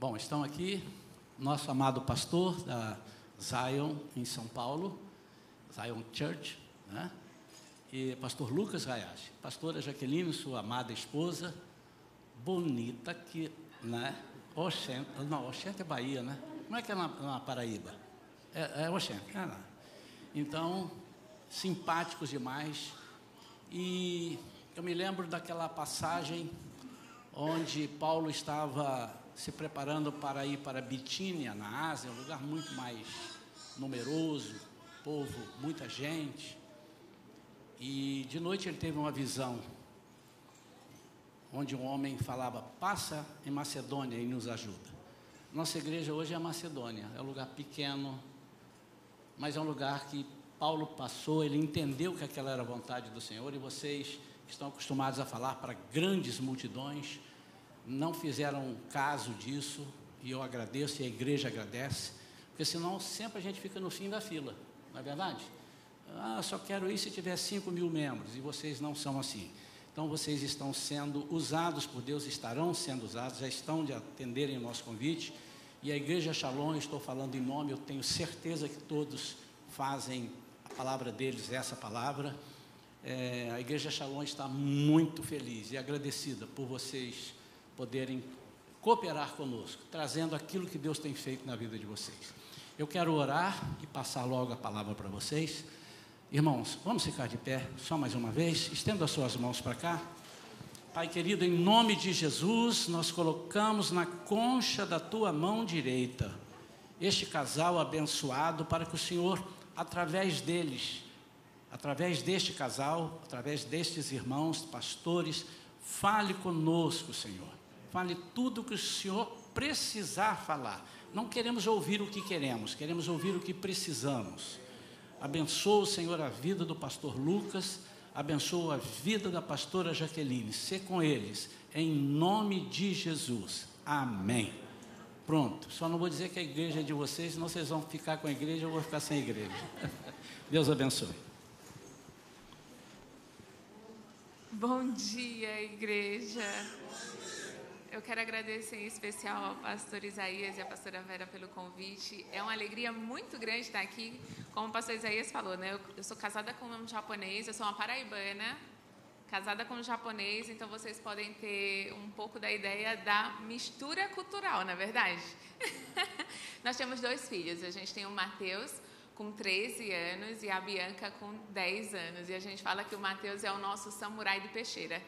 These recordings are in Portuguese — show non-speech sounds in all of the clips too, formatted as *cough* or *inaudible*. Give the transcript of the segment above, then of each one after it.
Bom, estão aqui nosso amado pastor da Zion em São Paulo, Zion Church, né? E pastor Lucas Hayashi, pastora Jaqueline, sua amada esposa, bonita que, né? Oxente, não, Oxente é Bahia, né? Como é que é na, na Paraíba? É, é Oxente, é lá. Então, simpáticos demais. E eu me lembro daquela passagem onde Paulo estava se preparando para ir para Bitínia, na Ásia, um lugar muito mais numeroso, povo, muita gente. E de noite ele teve uma visão, onde um homem falava: Passa em Macedônia e nos ajuda. Nossa igreja hoje é Macedônia, é um lugar pequeno, mas é um lugar que Paulo passou, ele entendeu que aquela era a vontade do Senhor, e vocês que estão acostumados a falar para grandes multidões, não fizeram caso disso, e eu agradeço e a igreja agradece, porque senão sempre a gente fica no fim da fila, não é verdade? Ah, só quero ir se tiver 5 mil membros, e vocês não são assim. Então vocês estão sendo usados por Deus, estarão sendo usados, já estão de atenderem o nosso convite. E a Igreja Shalom, estou falando em nome, eu tenho certeza que todos fazem a palavra deles, essa palavra. É, a Igreja Shalom está muito feliz e agradecida por vocês poderem cooperar conosco, trazendo aquilo que Deus tem feito na vida de vocês. Eu quero orar e passar logo a palavra para vocês. Irmãos, vamos ficar de pé só mais uma vez. Estenda as suas mãos para cá. Pai querido, em nome de Jesus, nós colocamos na concha da tua mão direita este casal abençoado para que o Senhor, através deles, através deste casal, através destes irmãos, pastores, fale conosco, Senhor. Fale tudo o que o Senhor precisar falar. Não queremos ouvir o que queremos, queremos ouvir o que precisamos. Abençoa, Senhor, a vida do pastor Lucas, abençoa a vida da pastora Jaqueline. Se com eles, em nome de Jesus. Amém. Pronto, só não vou dizer que a igreja é de vocês, senão vocês vão ficar com a igreja, eu vou ficar sem igreja. *laughs* Deus abençoe. Bom dia, igreja. Eu quero agradecer em especial ao pastor Isaías e à pastora Vera pelo convite. É uma alegria muito grande estar aqui. Como o pastor Isaías falou, né? Eu, eu sou casada com um japonês, eu sou uma paraibana, casada com um japonês, então vocês podem ter um pouco da ideia da mistura cultural, na é verdade. *laughs* Nós temos dois filhos. A gente tem o Mateus, com 13 anos e a Bianca com 10 anos. E a gente fala que o Mateus é o nosso samurai de peixeira.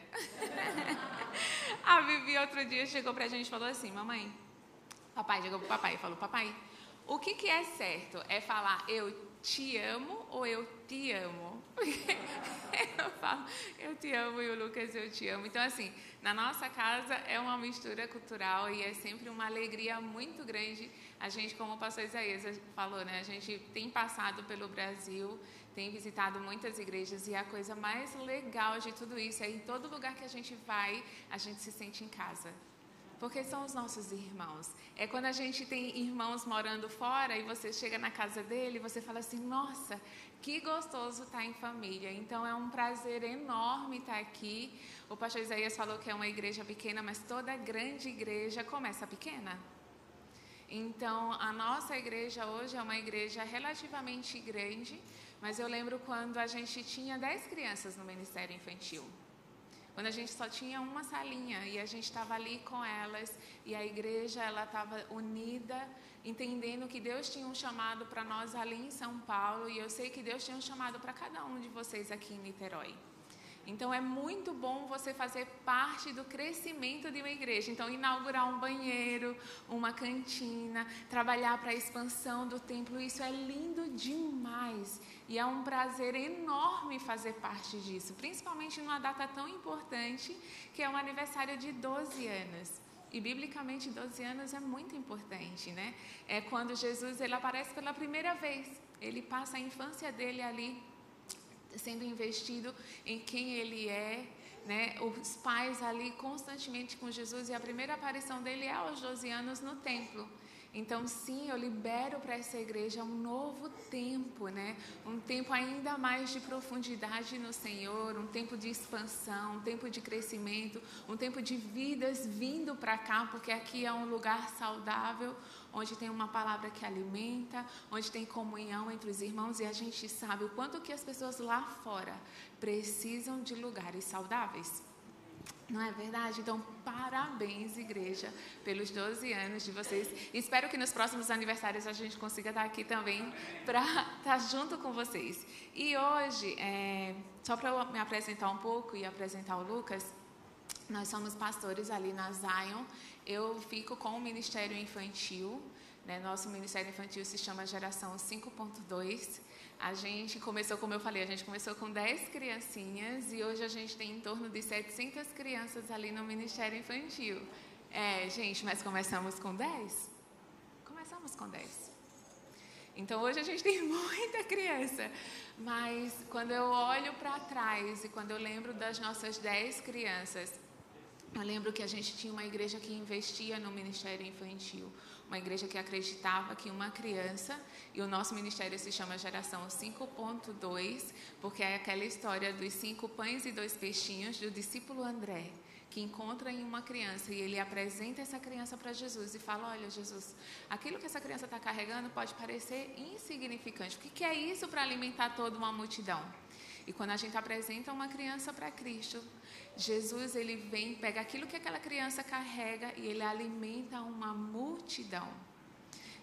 *laughs* a Vivi outro dia chegou pra gente e falou assim: Mamãe, papai chegou pro papai e falou: Papai, o que, que é certo? É falar eu te amo ou eu te amo? *laughs* eu falo, eu te amo e o Lucas, eu te amo. Então, assim, na nossa casa é uma mistura cultural e é sempre uma alegria muito grande a gente, como o pastor Isaías falou, né, a gente tem passado pelo Brasil, tem visitado muitas igrejas e a coisa mais legal de tudo isso é em todo lugar que a gente vai, a gente se sente em casa. Porque são os nossos irmãos. É quando a gente tem irmãos morando fora e você chega na casa dele e você fala assim: nossa, que gostoso estar em família. Então é um prazer enorme estar aqui. O pastor Isaías falou que é uma igreja pequena, mas toda grande igreja começa pequena. Então, a nossa igreja hoje é uma igreja relativamente grande, mas eu lembro quando a gente tinha 10 crianças no Ministério Infantil. Quando a gente só tinha uma salinha e a gente estava ali com elas e a igreja ela estava unida, entendendo que Deus tinha um chamado para nós ali em São Paulo e eu sei que Deus tinha um chamado para cada um de vocês aqui em Niterói. Então é muito bom você fazer parte do crescimento de uma igreja. Então, inaugurar um banheiro, uma cantina, trabalhar para a expansão do templo, isso é lindo demais. E é um prazer enorme fazer parte disso, principalmente numa data tão importante que é o aniversário de 12 anos. E biblicamente 12 anos é muito importante, né? É quando Jesus ele aparece pela primeira vez. Ele passa a infância dele ali sendo investido em quem ele é, né? Os pais ali constantemente com Jesus e a primeira aparição dele é aos 12 anos no templo. Então, sim, eu libero para essa igreja um novo tempo, né? Um tempo ainda mais de profundidade no Senhor, um tempo de expansão, um tempo de crescimento, um tempo de vidas vindo para cá, porque aqui é um lugar saudável, onde tem uma palavra que alimenta, onde tem comunhão entre os irmãos e a gente sabe o quanto que as pessoas lá fora precisam de lugares saudáveis. Não é verdade? Então, parabéns, igreja, pelos 12 anos de vocês. Espero que nos próximos aniversários a gente consiga estar aqui também para estar *laughs* junto com vocês. E hoje, é, só para me apresentar um pouco e apresentar o Lucas, nós somos pastores ali na Zion. Eu fico com o Ministério Infantil. Né? Nosso Ministério Infantil se chama Geração 5.2. A gente começou, como eu falei, a gente começou com 10 criancinhas e hoje a gente tem em torno de 700 crianças ali no Ministério Infantil. É, gente, mas começamos com 10? Começamos com 10. Então hoje a gente tem *laughs* muita criança, mas quando eu olho para trás e quando eu lembro das nossas 10 crianças, eu lembro que a gente tinha uma igreja que investia no ministério infantil uma igreja que acreditava que uma criança, e o nosso ministério se chama Geração 5.2, porque é aquela história dos cinco pães e dois peixinhos do discípulo André, que encontra em uma criança e ele apresenta essa criança para Jesus e fala: Olha, Jesus, aquilo que essa criança está carregando pode parecer insignificante. O que é isso para alimentar toda uma multidão? E quando a gente apresenta uma criança para Cristo, Jesus ele vem, pega aquilo que aquela criança carrega e ele alimenta uma multidão.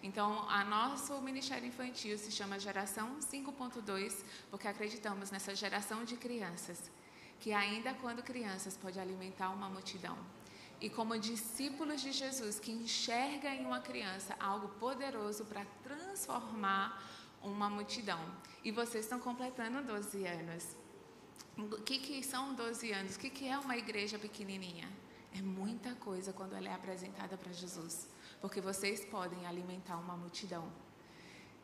Então, a nosso ministério infantil se chama Geração 5.2, porque acreditamos nessa geração de crianças, que ainda quando crianças pode alimentar uma multidão. E como discípulos de Jesus que enxerga em uma criança algo poderoso para transformar uma multidão. E vocês estão completando 12 anos. O que, que são 12 anos? O que, que é uma igreja pequenininha? É muita coisa quando ela é apresentada para Jesus, porque vocês podem alimentar uma multidão.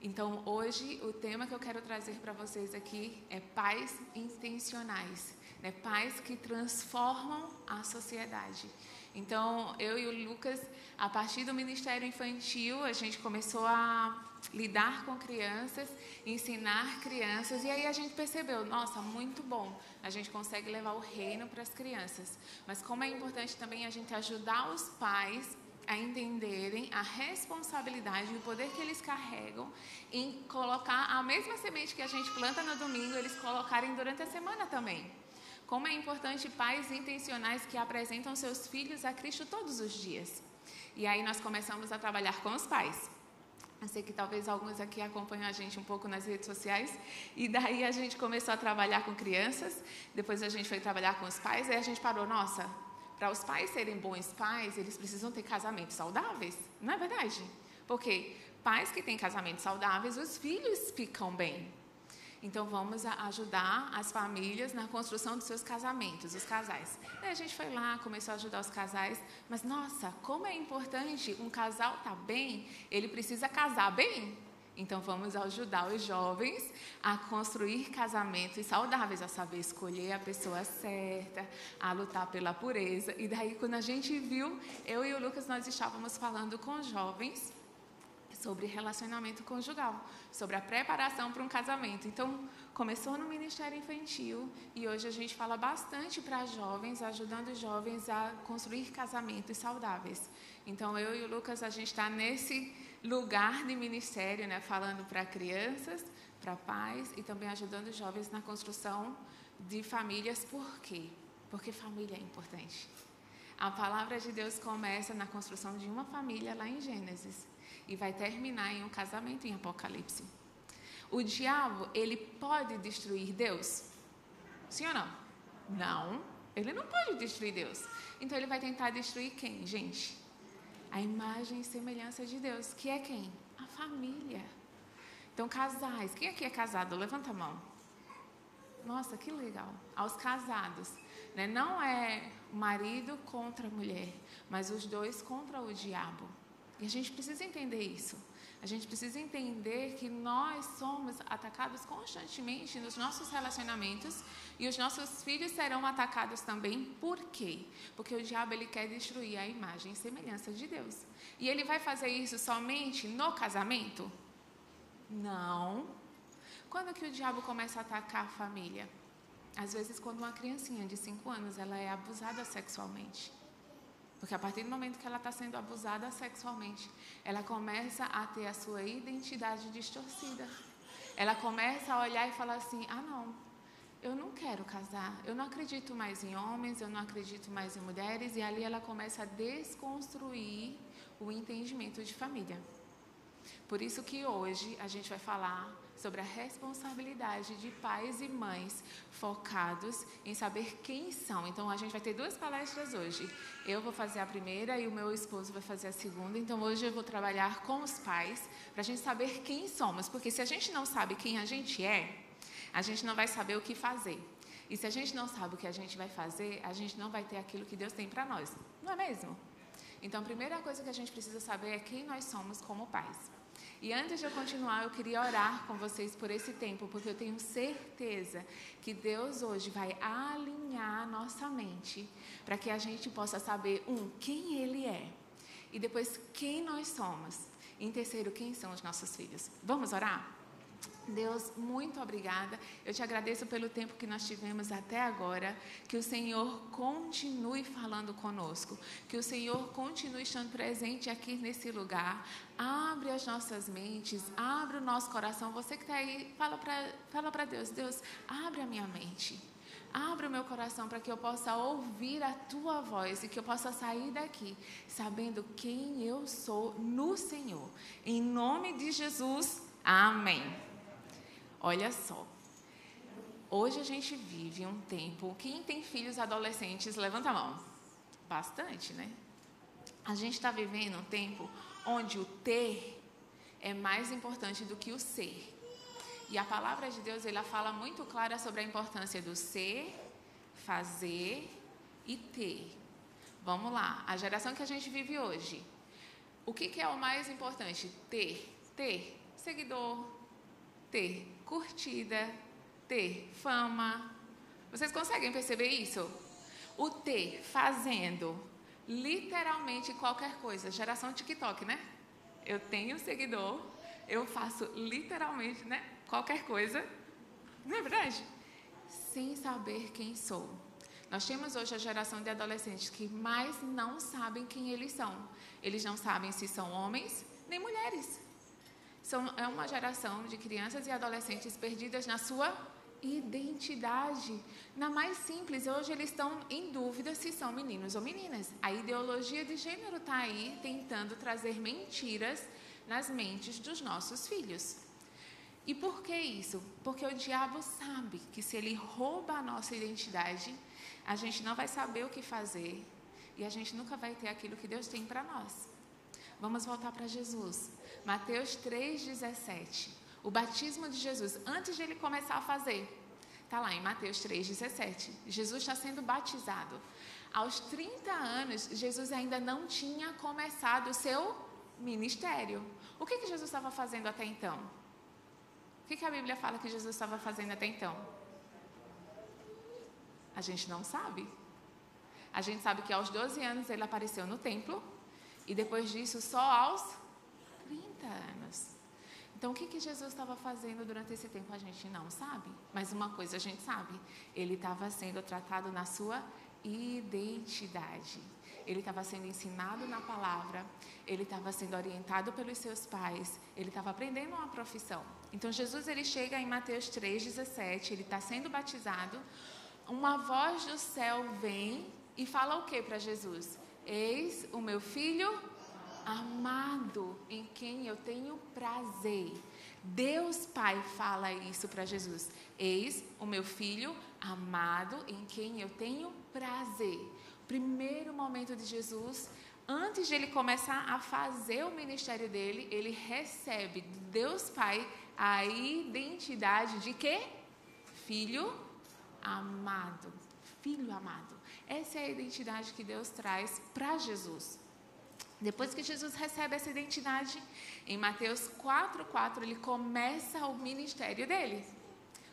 Então, hoje, o tema que eu quero trazer para vocês aqui é pais intencionais, né? pais que transformam a sociedade. Então, eu e o Lucas, a partir do Ministério Infantil, a gente começou a lidar com crianças, ensinar crianças, e aí a gente percebeu, nossa, muito bom, a gente consegue levar o reino para as crianças. Mas como é importante também a gente ajudar os pais a entenderem a responsabilidade e o poder que eles carregam em colocar a mesma semente que a gente planta no domingo, eles colocarem durante a semana também. Como é importante pais intencionais que apresentam seus filhos a Cristo todos os dias. E aí nós começamos a trabalhar com os pais. Eu sei que talvez alguns aqui acompanham a gente um pouco nas redes sociais. E daí a gente começou a trabalhar com crianças, depois a gente foi trabalhar com os pais, aí a gente parou, nossa, para os pais serem bons pais, eles precisam ter casamentos saudáveis, não é verdade? Porque pais que têm casamentos saudáveis, os filhos ficam bem. Então vamos ajudar as famílias na construção dos seus casamentos, os casais. Aí a gente foi lá, começou a ajudar os casais, mas nossa, como é importante um casal estar tá bem, ele precisa casar bem. Então vamos ajudar os jovens a construir casamentos saudáveis, a saber escolher a pessoa certa, a lutar pela pureza. E daí quando a gente viu, eu e o Lucas nós estávamos falando com jovens sobre relacionamento conjugal, sobre a preparação para um casamento. Então, começou no Ministério Infantil e hoje a gente fala bastante para jovens, ajudando os jovens a construir casamentos saudáveis. Então, eu e o Lucas, a gente está nesse lugar de ministério, né, falando para crianças, para pais e também ajudando os jovens na construção de famílias. Por quê? Porque família é importante. A palavra de Deus começa na construção de uma família lá em Gênesis e vai terminar em um casamento em Apocalipse. O diabo, ele pode destruir Deus? Sim ou não? Não, ele não pode destruir Deus. Então ele vai tentar destruir quem, gente? A imagem e semelhança de Deus, que é quem? A família. Então, casais, quem aqui é casado? Levanta a mão. Nossa, que legal. Aos casados, né? não é marido contra mulher, mas os dois contra o diabo. E a gente precisa entender isso. A gente precisa entender que nós somos atacados constantemente nos nossos relacionamentos e os nossos filhos serão atacados também. Por quê? Porque o diabo ele quer destruir a imagem e semelhança de Deus. E ele vai fazer isso somente no casamento? Não. Quando que o diabo começa a atacar a família? Às vezes quando uma criancinha de 5 anos ela é abusada sexualmente. Porque a partir do momento que ela está sendo abusada sexualmente, ela começa a ter a sua identidade distorcida. Ela começa a olhar e falar assim: ah, não, eu não quero casar, eu não acredito mais em homens, eu não acredito mais em mulheres, e ali ela começa a desconstruir o entendimento de família. Por isso que hoje a gente vai falar sobre a responsabilidade de pais e mães focados em saber quem são. Então a gente vai ter duas palestras hoje. Eu vou fazer a primeira e o meu esposo vai fazer a segunda. Então hoje eu vou trabalhar com os pais para a gente saber quem somos, porque se a gente não sabe quem a gente é, a gente não vai saber o que fazer. E se a gente não sabe o que a gente vai fazer, a gente não vai ter aquilo que Deus tem para nós. Não é mesmo? Então, a primeira coisa que a gente precisa saber é quem nós somos como pais. E antes de eu continuar, eu queria orar com vocês por esse tempo, porque eu tenho certeza que Deus hoje vai alinhar nossa mente para que a gente possa saber, um, quem Ele é, e depois quem nós somos, e em terceiro, quem são os nossos filhos. Vamos orar? Deus, muito obrigada. Eu te agradeço pelo tempo que nós tivemos até agora. Que o Senhor continue falando conosco. Que o Senhor continue estando presente aqui nesse lugar. Abre as nossas mentes, abre o nosso coração. Você que está aí, fala para fala Deus: Deus, abre a minha mente. Abre o meu coração para que eu possa ouvir a tua voz e que eu possa sair daqui sabendo quem eu sou no Senhor. Em nome de Jesus, amém. Olha só. Hoje a gente vive um tempo. Quem tem filhos adolescentes, levanta a mão. Bastante, né? A gente está vivendo um tempo onde o ter é mais importante do que o ser. E a palavra de Deus ela fala muito clara sobre a importância do ser, fazer e ter. Vamos lá, a geração que a gente vive hoje. O que, que é o mais importante? Ter, ter seguidor, ter curtida, ter fama. Vocês conseguem perceber isso? O ter fazendo literalmente qualquer coisa. Geração TikTok, né? Eu tenho seguidor, eu faço literalmente, né? Qualquer coisa. Não é verdade? Sem saber quem sou. Nós temos hoje a geração de adolescentes que mais não sabem quem eles são. Eles não sabem se são homens nem mulheres. São, é uma geração de crianças e adolescentes perdidas na sua identidade. Na mais simples, hoje eles estão em dúvida se são meninos ou meninas. A ideologia de gênero está aí tentando trazer mentiras nas mentes dos nossos filhos. E por que isso? Porque o diabo sabe que se ele rouba a nossa identidade, a gente não vai saber o que fazer e a gente nunca vai ter aquilo que Deus tem para nós. Vamos voltar para Jesus. Mateus 3,17. O batismo de Jesus, antes de ele começar a fazer. Está lá em Mateus 3,17. Jesus está sendo batizado. Aos 30 anos, Jesus ainda não tinha começado o seu ministério. O que, que Jesus estava fazendo até então? O que, que a Bíblia fala que Jesus estava fazendo até então? A gente não sabe. A gente sabe que aos 12 anos ele apareceu no templo e depois disso só aos 30 anos. Então, o que, que Jesus estava fazendo durante esse tempo a gente não sabe. Mas uma coisa a gente sabe: ele estava sendo tratado na sua identidade. Ele estava sendo ensinado na palavra, ele estava sendo orientado pelos seus pais, ele estava aprendendo uma profissão. Então, Jesus ele chega em Mateus 3,17, ele está sendo batizado. Uma voz do céu vem e fala o que para Jesus? Eis o meu filho amado, em quem eu tenho prazer. Deus Pai fala isso para Jesus. Eis o meu filho amado, em quem eu tenho prazer. Primeiro momento de Jesus, antes de ele começar a fazer o ministério dele, ele recebe de Deus Pai a identidade de quê? Filho amado. Filho amado. Essa é a identidade que Deus traz para Jesus. Depois que Jesus recebe essa identidade, em Mateus 4, 4, ele começa o ministério dele.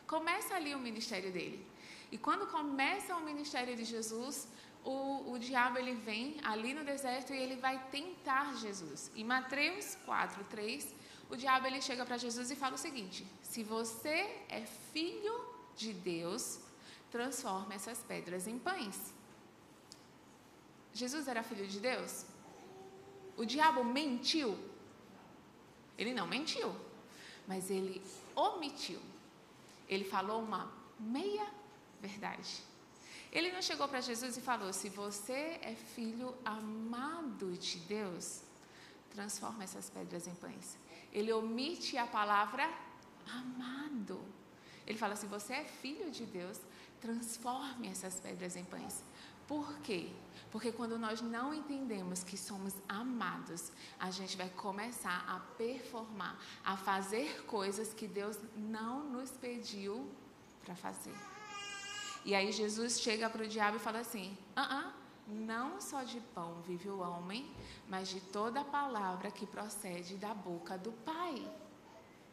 Começa ali o ministério dele. E quando começa o ministério de Jesus, o, o diabo ele vem ali no deserto e ele vai tentar Jesus. Em Mateus 4, 3, o diabo ele chega para Jesus e fala o seguinte: se você é filho de Deus, transforma essas pedras em pães. Jesus era filho de Deus? O diabo mentiu? Ele não mentiu, mas ele omitiu. Ele falou uma meia verdade. Ele não chegou para Jesus e falou: se você é filho amado de Deus, transforma essas pedras em pães. Ele omite a palavra amado. Ele fala: se você é filho de Deus, transforme essas pedras em pães. Por quê? Porque quando nós não entendemos que somos amados, a gente vai começar a performar, a fazer coisas que Deus não nos pediu para fazer. E aí Jesus chega para o diabo e fala assim: ah, ah, não só de pão vive o homem, mas de toda a palavra que procede da boca do Pai.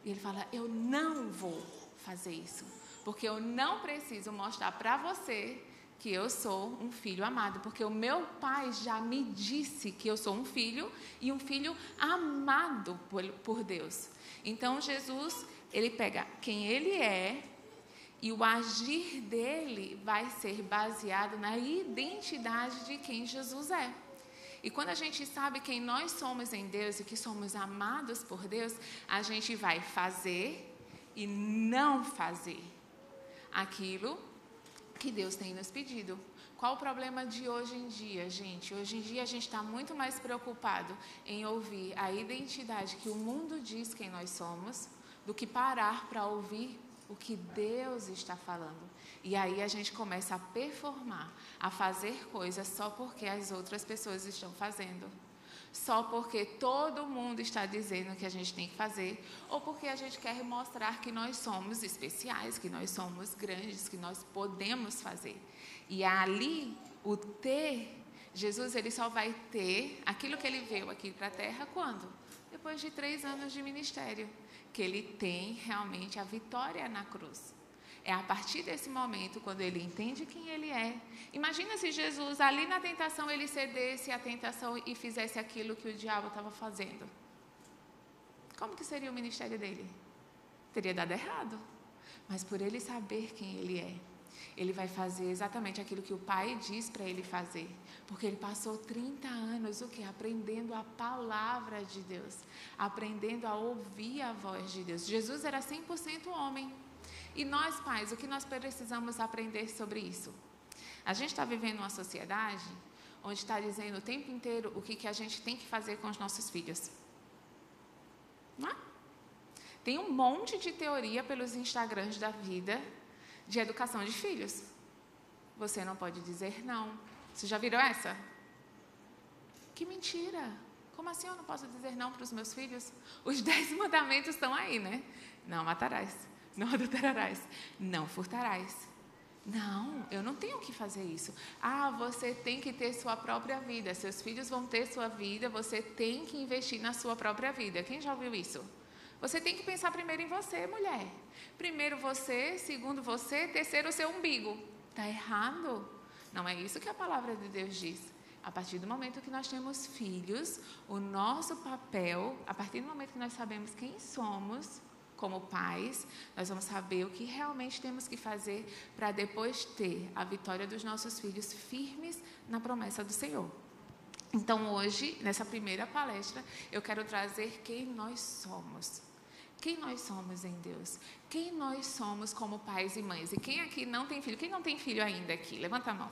E ele fala: eu não vou fazer isso, porque eu não preciso mostrar para você que eu sou um filho amado, porque o meu pai já me disse que eu sou um filho e um filho amado por, por Deus. Então Jesus, ele pega quem ele é e o agir dele vai ser baseado na identidade de quem Jesus é. E quando a gente sabe quem nós somos em Deus e que somos amados por Deus, a gente vai fazer e não fazer aquilo que Deus tem nos pedido. Qual o problema de hoje em dia, gente? Hoje em dia a gente está muito mais preocupado em ouvir a identidade que o mundo diz quem nós somos do que parar para ouvir o que Deus está falando. E aí a gente começa a performar, a fazer coisas só porque as outras pessoas estão fazendo só porque todo mundo está dizendo que a gente tem que fazer, ou porque a gente quer mostrar que nós somos especiais, que nós somos grandes, que nós podemos fazer. E ali, o ter, Jesus ele só vai ter aquilo que ele veio aqui para a terra quando? Depois de três anos de ministério, que ele tem realmente a vitória na cruz. É a partir desse momento, quando ele entende quem ele é. Imagina se Jesus, ali na tentação, ele cedesse à tentação e fizesse aquilo que o diabo estava fazendo. Como que seria o ministério dele? Teria dado errado. Mas por ele saber quem ele é, ele vai fazer exatamente aquilo que o pai diz para ele fazer. Porque ele passou 30 anos o que? Aprendendo a palavra de Deus, aprendendo a ouvir a voz de Deus. Jesus era 100% homem. E nós, pais, o que nós precisamos aprender sobre isso? A gente está vivendo uma sociedade onde está dizendo o tempo inteiro o que, que a gente tem que fazer com os nossos filhos. Não é? Tem um monte de teoria pelos Instagrams da vida de educação de filhos. Você não pode dizer não. Você já virou essa? Que mentira! Como assim eu não posso dizer não para os meus filhos? Os *laughs* dez mandamentos estão aí, né? Não matarás não adulterarás, não furtarás. Não, eu não tenho que fazer isso. Ah, você tem que ter sua própria vida. Seus filhos vão ter sua vida. Você tem que investir na sua própria vida. Quem já ouviu isso? Você tem que pensar primeiro em você, mulher. Primeiro você, segundo você, terceiro o seu umbigo. Está errado. Não é isso que a palavra de Deus diz. A partir do momento que nós temos filhos, o nosso papel, a partir do momento que nós sabemos quem somos, como pais, nós vamos saber o que realmente temos que fazer para depois ter a vitória dos nossos filhos firmes na promessa do Senhor. Então, hoje, nessa primeira palestra, eu quero trazer quem nós somos. Quem nós somos em Deus? Quem nós somos como pais e mães? E quem aqui não tem filho? Quem não tem filho ainda aqui? Levanta a mão.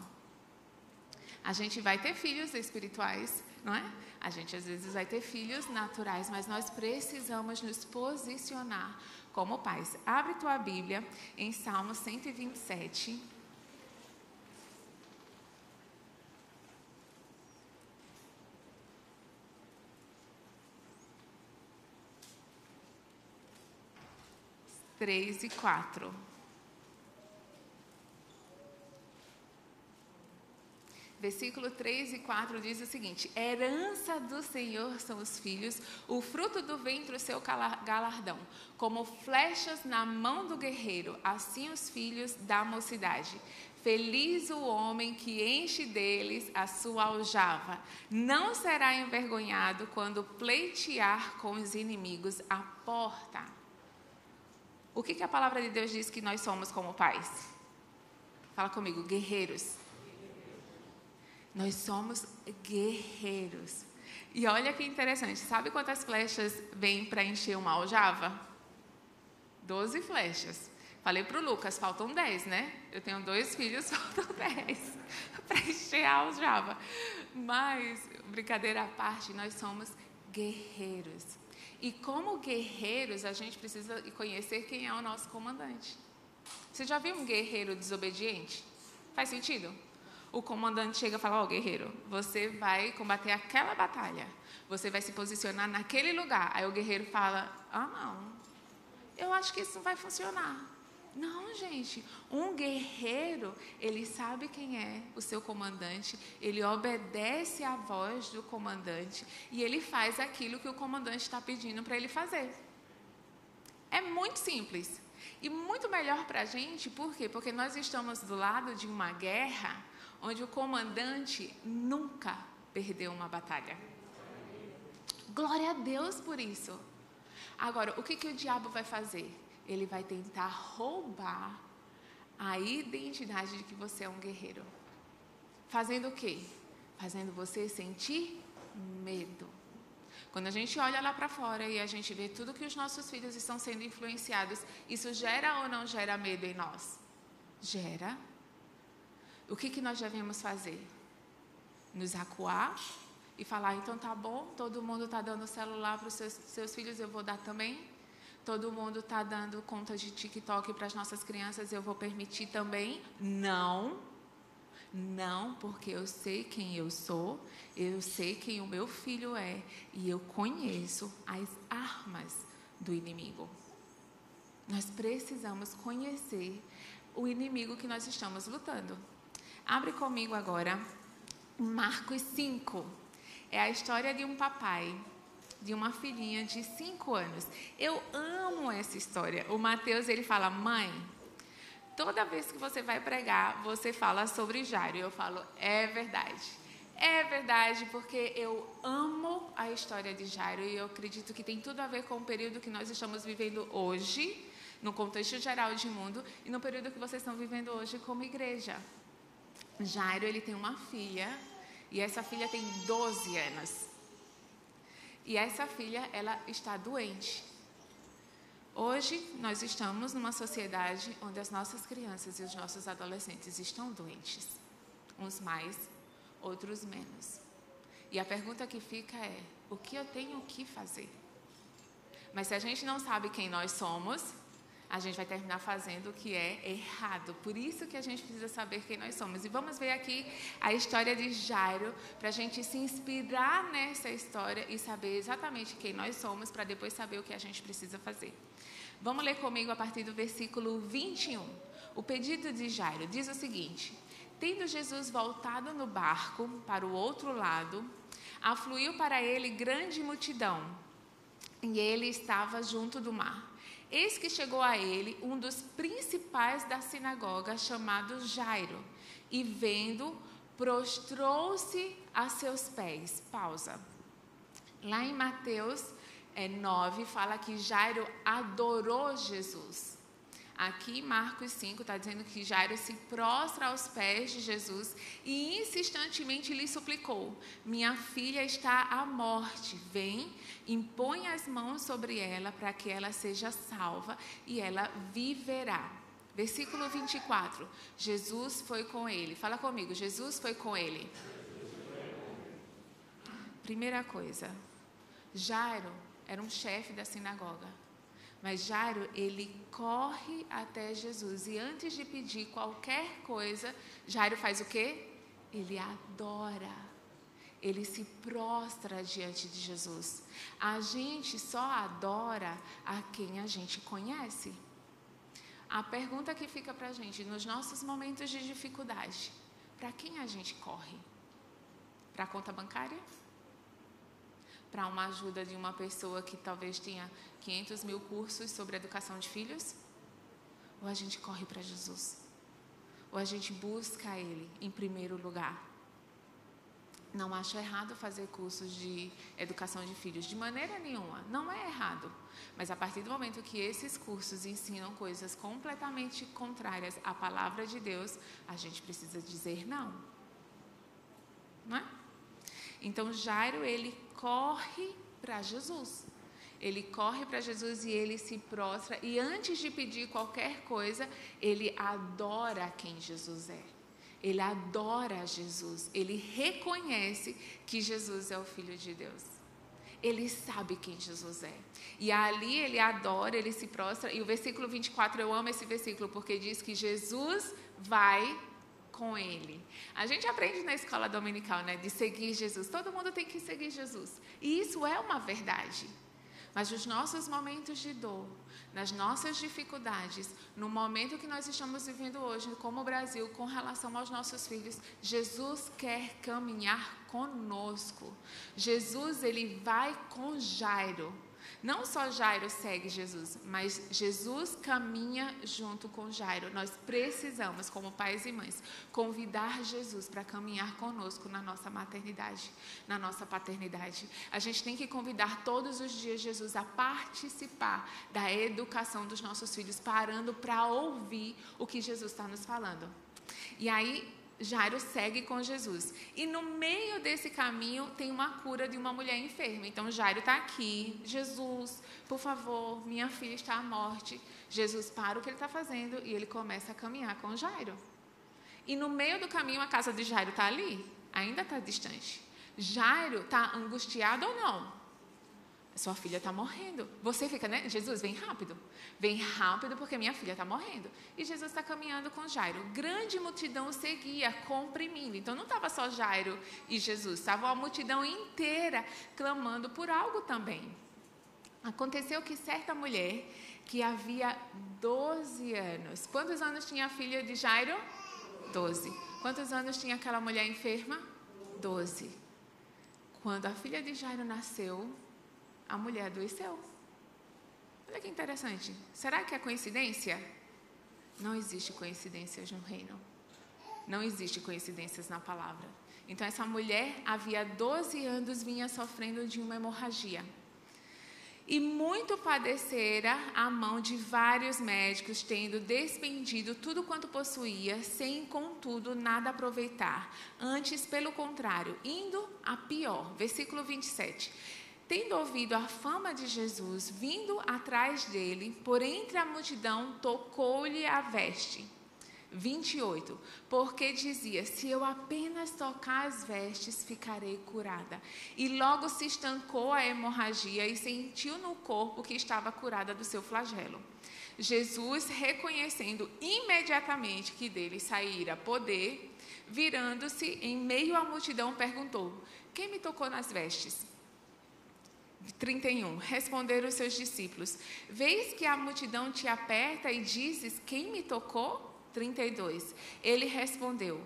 A gente vai ter filhos espirituais, não é? A gente às vezes vai ter filhos naturais, mas nós precisamos nos posicionar como pais. Abre tua Bíblia em Salmo 127. Três e quatro. Versículo 3 e 4 diz o seguinte: Herança do Senhor são os filhos, o fruto do ventre o seu galardão. Como flechas na mão do guerreiro, assim os filhos da mocidade. Feliz o homem que enche deles a sua aljava. Não será envergonhado quando pleitear com os inimigos à porta. O que, que a palavra de Deus diz que nós somos como pais? Fala comigo, guerreiros. Nós somos guerreiros. E olha que interessante, sabe quantas flechas vêm para encher uma aljava? Doze flechas. Falei para o Lucas, faltam dez, né? Eu tenho dois filhos, *laughs* faltam dez para encher a aljava. Mas, brincadeira à parte, nós somos guerreiros. E como guerreiros, a gente precisa conhecer quem é o nosso comandante. Você já viu um guerreiro desobediente? Faz sentido? O comandante chega e fala: Ó, oh, guerreiro, você vai combater aquela batalha, você vai se posicionar naquele lugar. Aí o guerreiro fala: Ah, não, eu acho que isso não vai funcionar. Não, gente, um guerreiro, ele sabe quem é o seu comandante, ele obedece à voz do comandante e ele faz aquilo que o comandante está pedindo para ele fazer. É muito simples e muito melhor para a gente, por quê? Porque nós estamos do lado de uma guerra onde o comandante nunca perdeu uma batalha. Glória a Deus por isso. Agora, o que, que o diabo vai fazer? Ele vai tentar roubar a identidade de que você é um guerreiro. Fazendo o quê? Fazendo você sentir medo. Quando a gente olha lá para fora e a gente vê tudo que os nossos filhos estão sendo influenciados, isso gera ou não gera medo em nós? Gera o que, que nós devemos fazer? Nos acuar e falar: então tá bom, todo mundo está dando celular para os seus, seus filhos, eu vou dar também. Todo mundo está dando conta de TikTok para as nossas crianças, eu vou permitir também? Não. Não, porque eu sei quem eu sou, eu sei quem o meu filho é e eu conheço as armas do inimigo. Nós precisamos conhecer o inimigo que nós estamos lutando. Abre comigo agora Marcos 5. É a história de um papai, de uma filhinha de 5 anos. Eu amo essa história. O Mateus, ele fala, mãe, toda vez que você vai pregar, você fala sobre Jairo. Eu falo, é verdade. É verdade, porque eu amo a história de Jairo e eu acredito que tem tudo a ver com o período que nós estamos vivendo hoje, no contexto geral de mundo, e no período que vocês estão vivendo hoje como igreja. Jairo, ele tem uma filha, e essa filha tem 12 anos. E essa filha, ela está doente. Hoje, nós estamos numa sociedade onde as nossas crianças e os nossos adolescentes estão doentes. Uns mais, outros menos. E a pergunta que fica é: o que eu tenho que fazer? Mas se a gente não sabe quem nós somos, a gente vai terminar fazendo o que é errado. Por isso que a gente precisa saber quem nós somos. E vamos ver aqui a história de Jairo, para a gente se inspirar nessa história e saber exatamente quem nós somos, para depois saber o que a gente precisa fazer. Vamos ler comigo a partir do versículo 21. O pedido de Jairo diz o seguinte: Tendo Jesus voltado no barco para o outro lado, afluiu para ele grande multidão, e ele estava junto do mar. Eis que chegou a ele um dos principais da sinagoga, chamado Jairo, e vendo, prostrou-se a seus pés. Pausa. Lá em Mateus é, 9, fala que Jairo adorou Jesus. Aqui, Marcos 5 está dizendo que Jairo se prostra aos pés de Jesus e insistentemente lhe suplicou: Minha filha está à morte, vem, impõe as mãos sobre ela para que ela seja salva e ela viverá. Versículo 24: Jesus foi com ele. Fala comigo, Jesus foi com ele. Primeira coisa, Jairo era um chefe da sinagoga. Mas Jairo, ele corre até Jesus e antes de pedir qualquer coisa, Jairo faz o quê? Ele adora. Ele se prostra diante de Jesus. A gente só adora a quem a gente conhece. A pergunta que fica para a gente, nos nossos momentos de dificuldade, para quem a gente corre? Para a conta bancária? Para uma ajuda de uma pessoa que talvez tenha 500 mil cursos sobre educação de filhos? Ou a gente corre para Jesus? Ou a gente busca Ele em primeiro lugar? Não acho errado fazer cursos de educação de filhos, de maneira nenhuma. Não é errado. Mas a partir do momento que esses cursos ensinam coisas completamente contrárias à palavra de Deus, a gente precisa dizer não. Não é? Então Jairo, ele corre para Jesus. Ele corre para Jesus e ele se prostra. E antes de pedir qualquer coisa, ele adora quem Jesus é. Ele adora Jesus, ele reconhece que Jesus é o Filho de Deus. Ele sabe quem Jesus é. E ali ele adora, ele se prostra. E o versículo 24, eu amo esse versículo, porque diz que Jesus vai com ele. A gente aprende na escola dominical, né, de seguir Jesus. Todo mundo tem que seguir Jesus. E isso é uma verdade. Mas nos nossos momentos de dor, nas nossas dificuldades, no momento que nós estamos vivendo hoje, como Brasil, com relação aos nossos filhos, Jesus quer caminhar conosco. Jesus, ele vai com Jairo. Não só Jairo segue Jesus, mas Jesus caminha junto com Jairo. Nós precisamos, como pais e mães, convidar Jesus para caminhar conosco na nossa maternidade, na nossa paternidade. A gente tem que convidar todos os dias Jesus a participar da educação dos nossos filhos, parando para ouvir o que Jesus está nos falando. E aí, Jairo segue com Jesus. E no meio desse caminho tem uma cura de uma mulher enferma. Então Jairo está aqui. Jesus, por favor, minha filha está à morte. Jesus para o que ele está fazendo e ele começa a caminhar com Jairo. E no meio do caminho a casa de Jairo está ali, ainda está distante. Jairo está angustiado ou não? Sua filha está morrendo. Você fica, né? Jesus, vem rápido. Vem rápido porque minha filha está morrendo. E Jesus está caminhando com Jairo. Grande multidão seguia, comprimindo. Então não estava só Jairo e Jesus, estava uma multidão inteira clamando por algo também. Aconteceu que certa mulher que havia 12 anos. Quantos anos tinha a filha de Jairo? 12. Quantos anos tinha aquela mulher enferma? 12. Quando a filha de Jairo nasceu, a mulher adoeceu. Olha que interessante. Será que é coincidência? Não existe coincidências no reino. Não existe coincidências na palavra. Então, essa mulher havia 12 anos vinha sofrendo de uma hemorragia. E muito padecera a mão de vários médicos, tendo despendido tudo quanto possuía, sem, contudo, nada aproveitar. Antes, pelo contrário, indo a pior. Versículo 27 tendo ouvido a fama de Jesus, vindo atrás dele, por entre a multidão, tocou-lhe a veste. 28. Porque dizia: Se eu apenas tocar as vestes, ficarei curada. E logo se estancou a hemorragia e sentiu no corpo que estava curada do seu flagelo. Jesus, reconhecendo imediatamente que dele saíra poder, virando-se em meio à multidão, perguntou: Quem me tocou nas vestes? 31. Responderam os seus discípulos: Vês que a multidão te aperta e dizes: Quem me tocou? 32. Ele respondeu: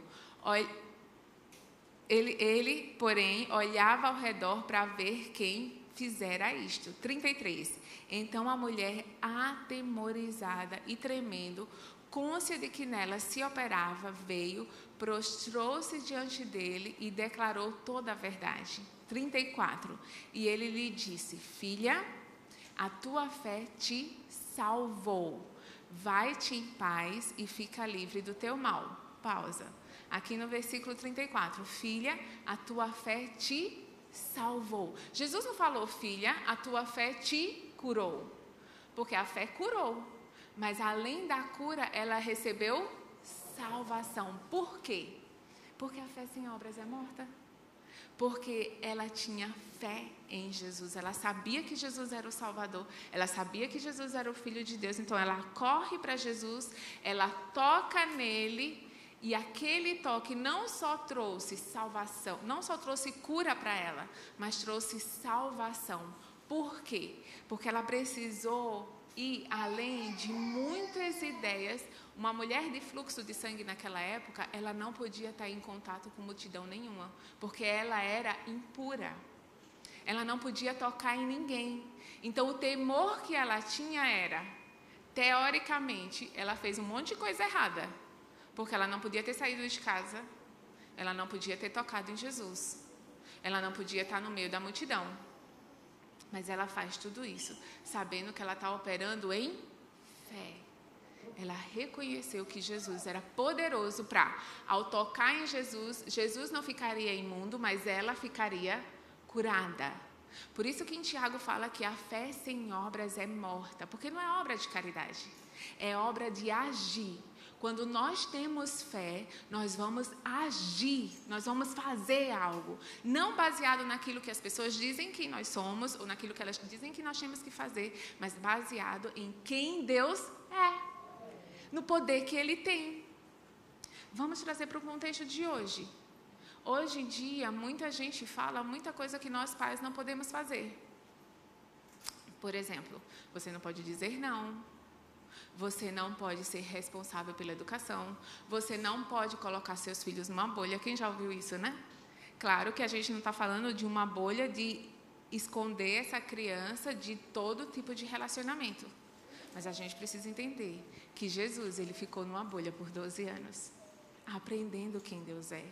ele, ele, porém, olhava ao redor para ver quem fizera isto. 33. Então a mulher, atemorizada e tremendo, côncia de que nela se operava, veio, prostrou-se diante dele e declarou toda a verdade. 34. E ele lhe disse: Filha, a tua fé te salvou. Vai-te em paz e fica livre do teu mal. Pausa. Aqui no versículo 34. Filha, a tua fé te salvou. Jesus não falou, filha, a tua fé te curou. Porque a fé curou. Mas além da cura, ela recebeu salvação. Por quê? Porque a fé sem obras é morta porque ela tinha fé em Jesus. Ela sabia que Jesus era o Salvador, ela sabia que Jesus era o Filho de Deus, então ela corre para Jesus, ela toca nele. E aquele toque não só trouxe salvação, não só trouxe cura para ela, mas trouxe salvação. Por quê? Porque ela precisou ir além de muitas ideias. Uma mulher de fluxo de sangue naquela época, ela não podia estar em contato com multidão nenhuma, porque ela era impura. Ela não podia tocar em ninguém. Então o temor que ela tinha era, teoricamente, ela fez um monte de coisa errada, porque ela não podia ter saído de casa, ela não podia ter tocado em Jesus, ela não podia estar no meio da multidão. Mas ela faz tudo isso, sabendo que ela está operando em fé. Ela reconheceu que Jesus era poderoso para, ao tocar em Jesus, Jesus não ficaria imundo, mas ela ficaria curada. Por isso que em Tiago fala que a fé sem obras é morta, porque não é obra de caridade, é obra de agir. Quando nós temos fé, nós vamos agir, nós vamos fazer algo, não baseado naquilo que as pessoas dizem que nós somos ou naquilo que elas dizem que nós temos que fazer, mas baseado em quem Deus é, no poder que Ele tem. Vamos trazer para o contexto de hoje. Hoje em dia, muita gente fala muita coisa que nós pais não podemos fazer. Por exemplo, você não pode dizer não, você não pode ser responsável pela educação. Você não pode colocar seus filhos numa bolha. Quem já ouviu isso, né? Claro que a gente não está falando de uma bolha de esconder essa criança de todo tipo de relacionamento. Mas a gente precisa entender que Jesus, ele ficou numa bolha por 12 anos, aprendendo quem Deus é.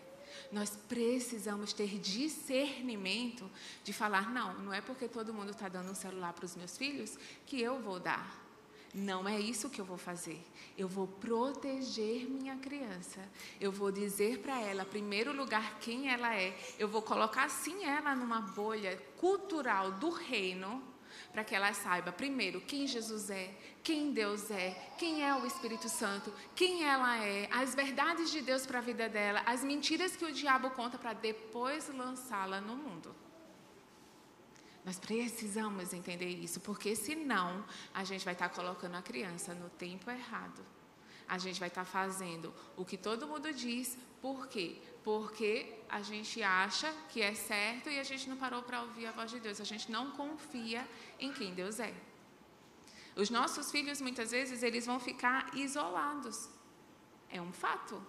Nós precisamos ter discernimento de falar: não, não é porque todo mundo está dando um celular para os meus filhos que eu vou dar. Não é isso que eu vou fazer. Eu vou proteger minha criança. Eu vou dizer para ela, primeiro lugar, quem ela é. Eu vou colocar sim ela numa bolha cultural do reino, para que ela saiba, primeiro, quem Jesus é, quem Deus é, quem é o Espírito Santo, quem ela é, as verdades de Deus para a vida dela, as mentiras que o diabo conta para depois lançá-la no mundo. Nós precisamos entender isso, porque senão a gente vai estar colocando a criança no tempo errado. A gente vai estar fazendo o que todo mundo diz, por quê? Porque a gente acha que é certo e a gente não parou para ouvir a voz de Deus. A gente não confia em quem Deus é. Os nossos filhos, muitas vezes, eles vão ficar isolados. É um fato.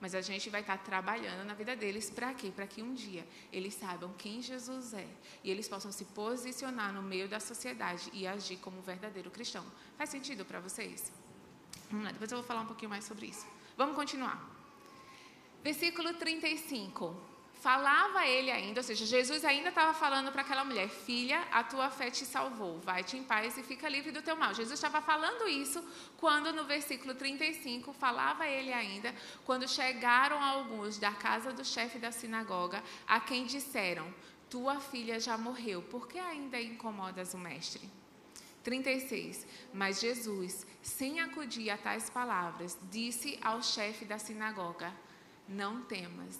Mas a gente vai estar trabalhando na vida deles para quê? Para que um dia eles saibam quem Jesus é e eles possam se posicionar no meio da sociedade e agir como um verdadeiro cristão. Faz sentido para vocês? Vamos lá, depois eu vou falar um pouquinho mais sobre isso. Vamos continuar. Versículo 35 falava ele ainda, ou seja, Jesus ainda estava falando para aquela mulher: Filha, a tua fé te salvou, vai-te em paz e fica livre do teu mal. Jesus estava falando isso quando no versículo 35 falava ele ainda, quando chegaram alguns da casa do chefe da sinagoga, a quem disseram: Tua filha já morreu, por que ainda incomodas o mestre? 36. Mas Jesus, sem acudir a tais palavras, disse ao chefe da sinagoga: Não temas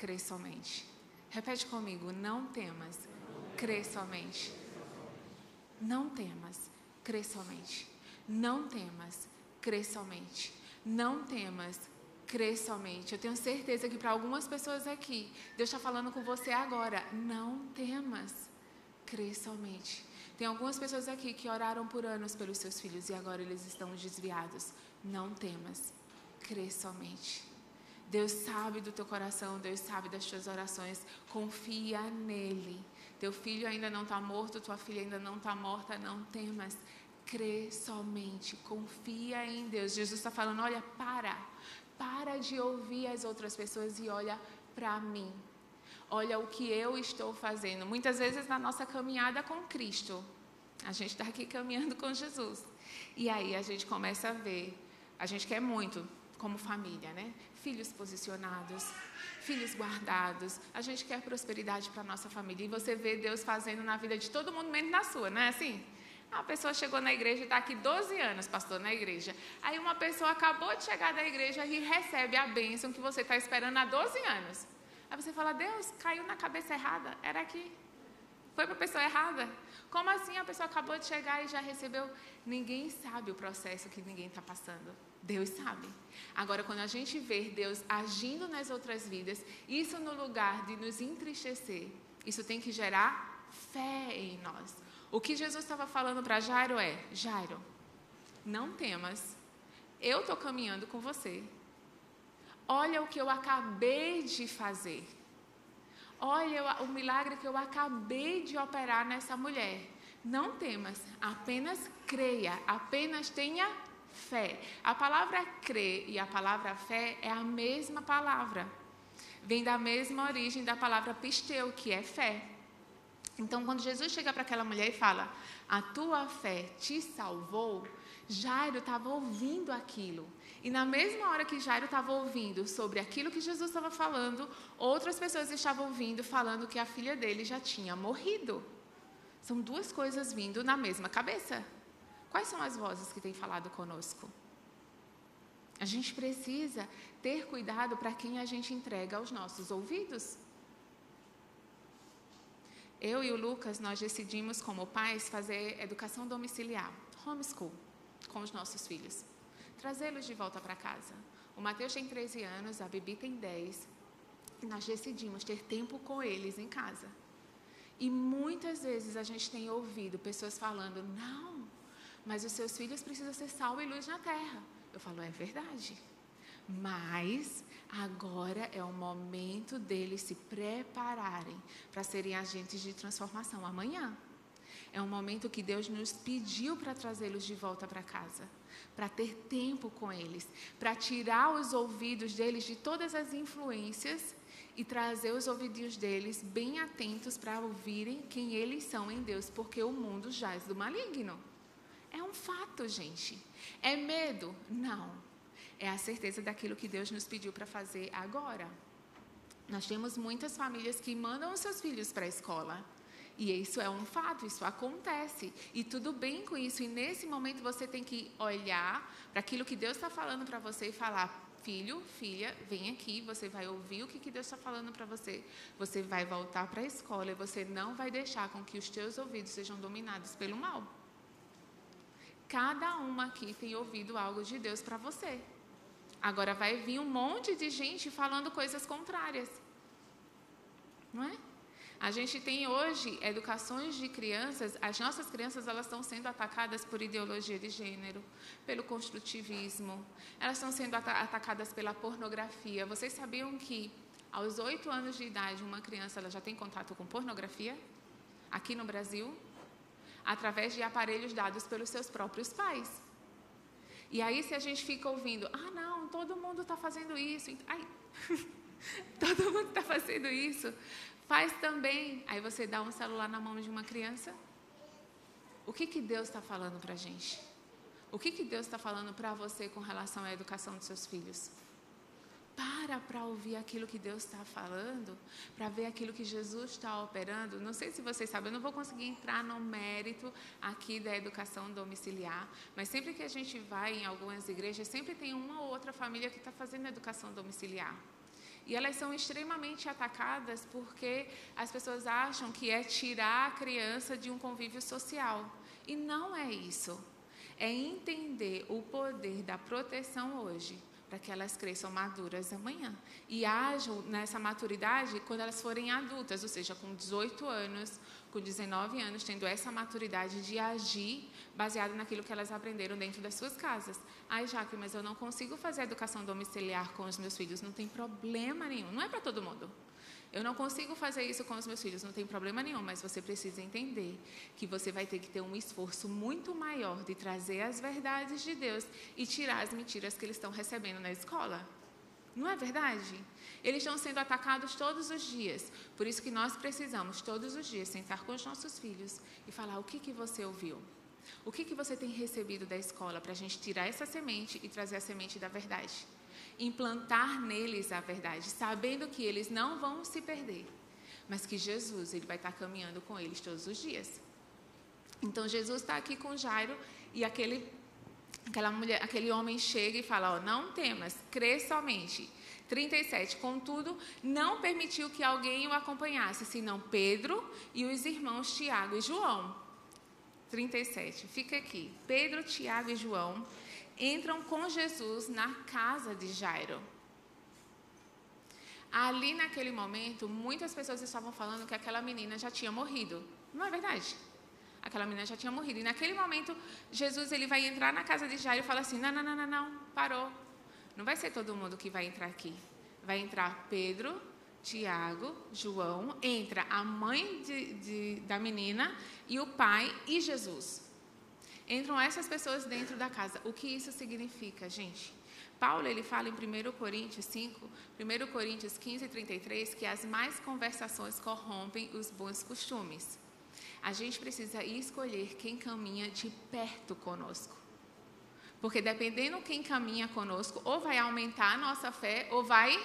crê somente. Repete comigo: não temas, crê somente. Não temas, crê somente. Não temas, crê somente. Não temas, crê somente. Eu tenho certeza que para algumas pessoas aqui, Deus está falando com você agora. Não temas, crê somente. Tem algumas pessoas aqui que oraram por anos pelos seus filhos e agora eles estão desviados. Não temas, crê somente. Deus sabe do teu coração, Deus sabe das tuas orações. Confia nele. Teu filho ainda não está morto, tua filha ainda não está morta, não temas. Crê somente, confia em Deus. Jesus está falando: olha, para, para de ouvir as outras pessoas e olha para mim. Olha o que eu estou fazendo. Muitas vezes na nossa caminhada com Cristo, a gente está aqui caminhando com Jesus. E aí a gente começa a ver, a gente quer muito, como família, né? Filhos posicionados, filhos guardados. A gente quer prosperidade para a nossa família. E você vê Deus fazendo na vida de todo mundo, menos na sua, não é assim? A pessoa chegou na igreja e está aqui 12 anos, pastor, na igreja. Aí uma pessoa acabou de chegar da igreja e recebe a bênção que você está esperando há 12 anos. Aí você fala, Deus, caiu na cabeça errada, era aqui. Foi para a pessoa errada. Como assim a pessoa acabou de chegar e já recebeu? Ninguém sabe o processo que ninguém está passando. Deus sabe. Agora, quando a gente vê Deus agindo nas outras vidas, isso no lugar de nos entristecer, isso tem que gerar fé em nós. O que Jesus estava falando para Jairo é: Jairo, não temas, eu estou caminhando com você. Olha o que eu acabei de fazer. Olha o milagre que eu acabei de operar nessa mulher. Não temas, apenas creia, apenas tenha fé. A palavra crer e a palavra fé é a mesma palavra. Vem da mesma origem da palavra pisteu, que é fé. Então, quando Jesus chega para aquela mulher e fala: A tua fé te salvou, Jairo estava ouvindo aquilo. E na mesma hora que Jairo estava ouvindo sobre aquilo que Jesus estava falando, outras pessoas estavam ouvindo falando que a filha dele já tinha morrido. São duas coisas vindo na mesma cabeça. Quais são as vozes que têm falado conosco? A gente precisa ter cuidado para quem a gente entrega os nossos ouvidos. Eu e o Lucas, nós decidimos como pais fazer educação domiciliar, homeschool, com os nossos filhos. Trazê-los de volta para casa. O Mateus tem 13 anos, a Bibi tem 10. E nós decidimos ter tempo com eles em casa. E muitas vezes a gente tem ouvido pessoas falando: não, mas os seus filhos precisam ser sal e luz na terra. Eu falo: é verdade. Mas agora é o momento deles se prepararem para serem agentes de transformação amanhã. É um momento que Deus nos pediu para trazê-los de volta para casa, para ter tempo com eles, para tirar os ouvidos deles de todas as influências e trazer os ouvidinhos deles bem atentos para ouvirem quem eles são em Deus, porque o mundo jaz do maligno. Um fato, gente. É medo? Não é a certeza daquilo que Deus nos pediu para fazer agora. Nós temos muitas famílias que mandam os seus filhos para a escola. E isso é um fato, isso acontece. E tudo bem com isso. E nesse momento você tem que olhar para aquilo que Deus está falando para você e falar: filho, filha, vem aqui. Você vai ouvir o que, que Deus está falando para você. Você vai voltar para a escola e você não vai deixar com que os teus ouvidos sejam dominados pelo mal. Cada uma aqui tem ouvido algo de Deus para você. Agora vai vir um monte de gente falando coisas contrárias. Não é? A gente tem hoje educações de crianças, as nossas crianças elas estão sendo atacadas por ideologia de gênero, pelo construtivismo, elas estão sendo atacadas pela pornografia. Vocês sabiam que aos oito anos de idade uma criança ela já tem contato com pornografia? Aqui no Brasil? Através de aparelhos dados pelos seus próprios pais. E aí, se a gente fica ouvindo, ah, não, todo mundo está fazendo isso, ai, *laughs* todo mundo está fazendo isso, faz também. Aí você dá um celular na mão de uma criança. O que, que Deus está falando para a gente? O que, que Deus está falando para você com relação à educação dos seus filhos? Para para ouvir aquilo que Deus está falando, para ver aquilo que Jesus está operando. Não sei se vocês sabem, eu não vou conseguir entrar no mérito aqui da educação domiciliar, mas sempre que a gente vai em algumas igrejas, sempre tem uma ou outra família que está fazendo educação domiciliar. E elas são extremamente atacadas porque as pessoas acham que é tirar a criança de um convívio social. E não é isso. É entender o poder da proteção hoje para que elas cresçam maduras amanhã. E ajam nessa maturidade quando elas forem adultas, ou seja, com 18 anos, com 19 anos, tendo essa maturidade de agir baseado naquilo que elas aprenderam dentro das suas casas. Ai, Jaque, mas eu não consigo fazer educação domiciliar com os meus filhos. Não tem problema nenhum. Não é para todo mundo. Eu não consigo fazer isso com os meus filhos, não tem problema nenhum, mas você precisa entender que você vai ter que ter um esforço muito maior de trazer as verdades de Deus e tirar as mentiras que eles estão recebendo na escola. Não é verdade? Eles estão sendo atacados todos os dias. Por isso que nós precisamos todos os dias sentar com os nossos filhos e falar o que, que você ouviu. O que, que você tem recebido da escola para a gente tirar essa semente e trazer a semente da verdade implantar neles a verdade, sabendo que eles não vão se perder, mas que Jesus ele vai estar caminhando com eles todos os dias. Então Jesus está aqui com Jairo e aquele aquela mulher, aquele homem chega e fala: ó, não temas, crê somente. 37. Contudo, não permitiu que alguém o acompanhasse, senão Pedro e os irmãos Tiago e João. 37. Fica aqui. Pedro, Tiago e João entram com Jesus na casa de Jairo. Ali naquele momento, muitas pessoas estavam falando que aquela menina já tinha morrido. Não é verdade? Aquela menina já tinha morrido. E naquele momento, Jesus ele vai entrar na casa de Jairo e fala assim: não, não, não, não, não, parou. Não vai ser todo mundo que vai entrar aqui. Vai entrar Pedro, Tiago, João, entra a mãe de, de, da menina e o pai e Jesus. Entram essas pessoas dentro da casa. O que isso significa, gente? Paulo ele fala em 1 Coríntios 5, 1 Coríntios 15 e 33, que as mais conversações corrompem os bons costumes. A gente precisa escolher quem caminha de perto conosco. Porque dependendo quem caminha conosco, ou vai aumentar a nossa fé, ou vai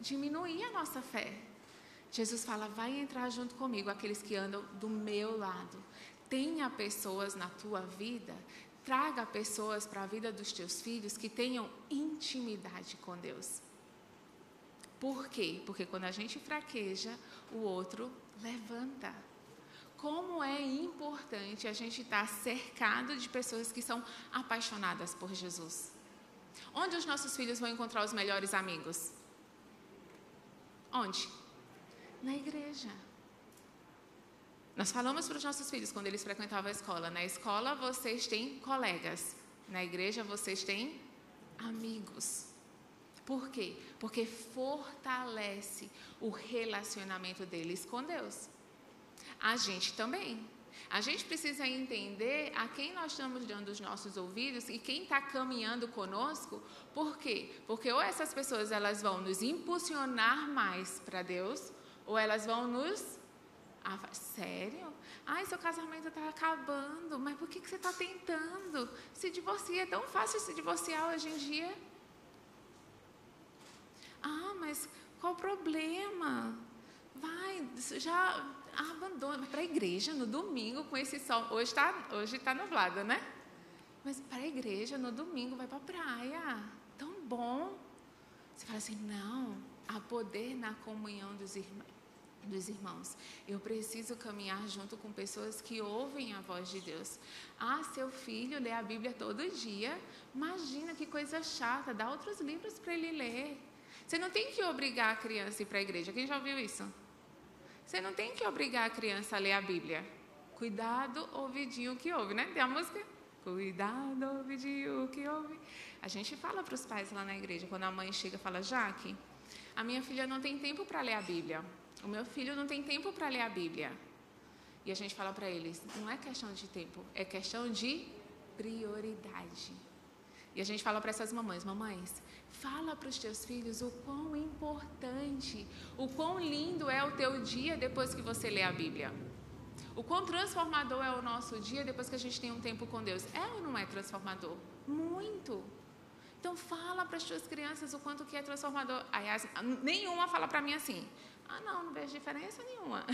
diminuir a nossa fé. Jesus fala: vai entrar junto comigo aqueles que andam do meu lado. Tenha pessoas na tua vida Traga pessoas para a vida dos teus filhos que tenham intimidade com Deus. Por quê? Porque quando a gente fraqueja, o outro levanta. Como é importante a gente estar cercado de pessoas que são apaixonadas por Jesus. Onde os nossos filhos vão encontrar os melhores amigos? Onde? Na igreja. Nós falamos para os nossos filhos quando eles frequentavam a escola: na escola vocês têm colegas, na igreja vocês têm amigos. Por quê? Porque fortalece o relacionamento deles com Deus. A gente também. A gente precisa entender a quem nós estamos dando os nossos ouvidos e quem está caminhando conosco. Por quê? Porque ou essas pessoas elas vão nos impulsionar mais para Deus, ou elas vão nos ah, sério? Ai, seu casamento está acabando, mas por que, que você está tentando? Se divorcia, é tão fácil se divorciar hoje em dia. Ah, mas qual o problema? Vai, já abandona. Para a igreja no domingo com esse sol. Hoje está hoje tá nublado, né? Mas para a igreja no domingo vai para a praia. Tão bom. Você fala assim: não, há poder na comunhão dos irmãos dos irmãos. Eu preciso caminhar junto com pessoas que ouvem a voz de Deus. Ah, seu filho lê a Bíblia todo dia. Imagina que coisa chata, dá outros livros para ele ler. Você não tem que obrigar a criança a ir para a igreja. Quem já ouviu isso? Você não tem que obrigar a criança a ler a Bíblia. Cuidado, ouvidinho que ouve, né? Tem a música? Cuidado, ouvidinho que ouve. A gente fala para os pais lá na igreja, quando a mãe chega e fala, Jaque, a minha filha não tem tempo para ler a Bíblia. O meu filho não tem tempo para ler a Bíblia. E a gente fala para eles: não é questão de tempo, é questão de prioridade. E a gente fala para essas mamães: mamães, fala para os teus filhos o quão importante, o quão lindo é o teu dia depois que você lê a Bíblia. O quão transformador é o nosso dia depois que a gente tem um tempo com Deus. É ou não é transformador? Muito. Então fala para as tuas crianças o quanto que é transformador. Aliás, nenhuma fala para mim assim: ah, não, não vejo diferença nenhuma.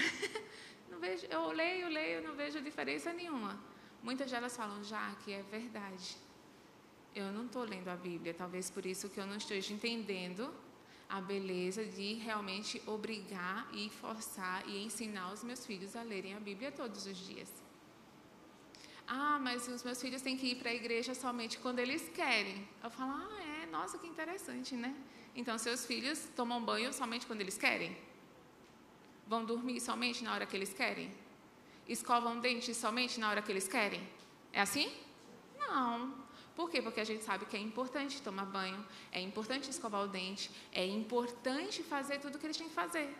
*laughs* não vejo, eu leio, leio, não vejo diferença nenhuma. Muitas delas falam, já que é verdade. Eu não estou lendo a Bíblia, talvez por isso que eu não esteja entendendo a beleza de realmente obrigar e forçar e ensinar os meus filhos a lerem a Bíblia todos os dias. Ah, mas os meus filhos têm que ir para a igreja somente quando eles querem. Eu falo, ah, é, nossa, que interessante, né? Então, seus filhos tomam banho somente quando eles querem? Vão dormir somente na hora que eles querem? Escovam dentes somente na hora que eles querem? É assim? Não. Por quê? Porque a gente sabe que é importante tomar banho, é importante escovar o dente, é importante fazer tudo o que eles têm que fazer.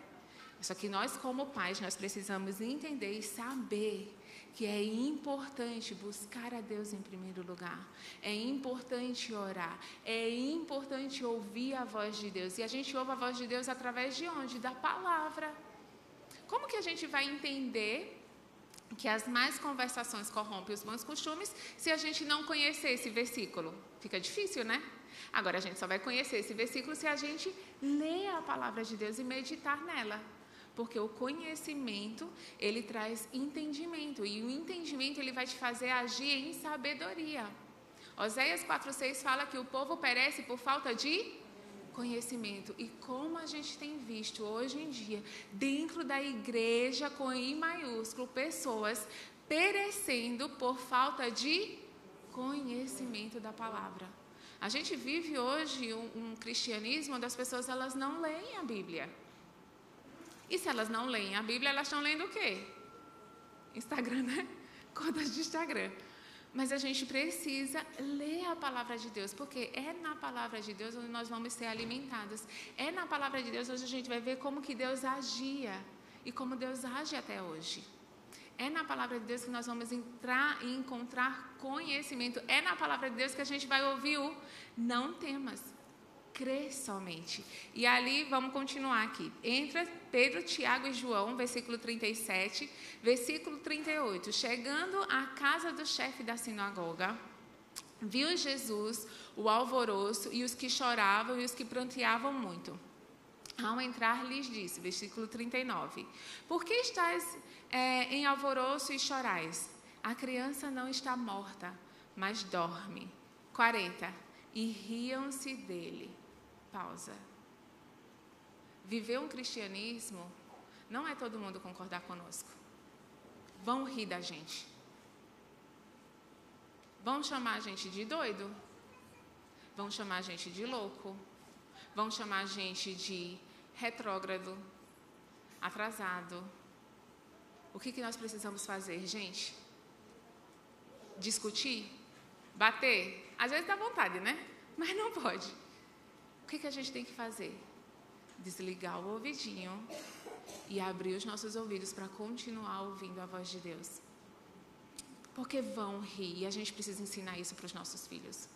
Só que nós, como pais, nós precisamos entender e saber que é importante buscar a Deus em primeiro lugar, é importante orar, é importante ouvir a voz de Deus. E a gente ouve a voz de Deus através de onde? Da palavra. Como que a gente vai entender que as mais conversações corrompem os bons costumes se a gente não conhecer esse versículo? Fica difícil, né? Agora a gente só vai conhecer esse versículo se a gente ler a palavra de Deus e meditar nela. Porque o conhecimento, ele traz entendimento, e o entendimento ele vai te fazer agir em sabedoria. Oséias 4:6 fala que o povo perece por falta de conhecimento. E como a gente tem visto hoje em dia, dentro da igreja com I maiúsculo, pessoas perecendo por falta de conhecimento da palavra. A gente vive hoje um, um cristianismo onde as pessoas elas não leem a Bíblia. E se elas não leem a Bíblia, elas estão lendo o quê? Instagram, né? *laughs* contas de Instagram. Mas a gente precisa ler a palavra de Deus, porque é na palavra de Deus onde nós vamos ser alimentados. É na palavra de Deus onde a gente vai ver como que Deus agia e como Deus age até hoje. É na palavra de Deus que nós vamos entrar e encontrar conhecimento. É na palavra de Deus que a gente vai ouvir o não temas, crê somente. E ali, vamos continuar aqui. Entra Pedro, Tiago e João, versículo 37, versículo 38. Chegando à casa do chefe da sinagoga, viu Jesus o alvoroço e os que choravam e os que pranteavam muito. Ao entrar, lhes disse, versículo 39, Por que estás é, em alvoroço e chorais? A criança não está morta, mas dorme. 40. E riam-se dele. Pausa. Viver um cristianismo não é todo mundo concordar conosco. Vão rir da gente. Vão chamar a gente de doido. Vão chamar a gente de louco. Vão chamar a gente de retrógrado, atrasado. O que, que nós precisamos fazer, gente? Discutir? Bater? Às vezes dá vontade, né? Mas não pode. O que, que a gente tem que fazer? Desligar o ouvidinho e abrir os nossos ouvidos para continuar ouvindo a voz de Deus. Porque vão rir e a gente precisa ensinar isso para os nossos filhos.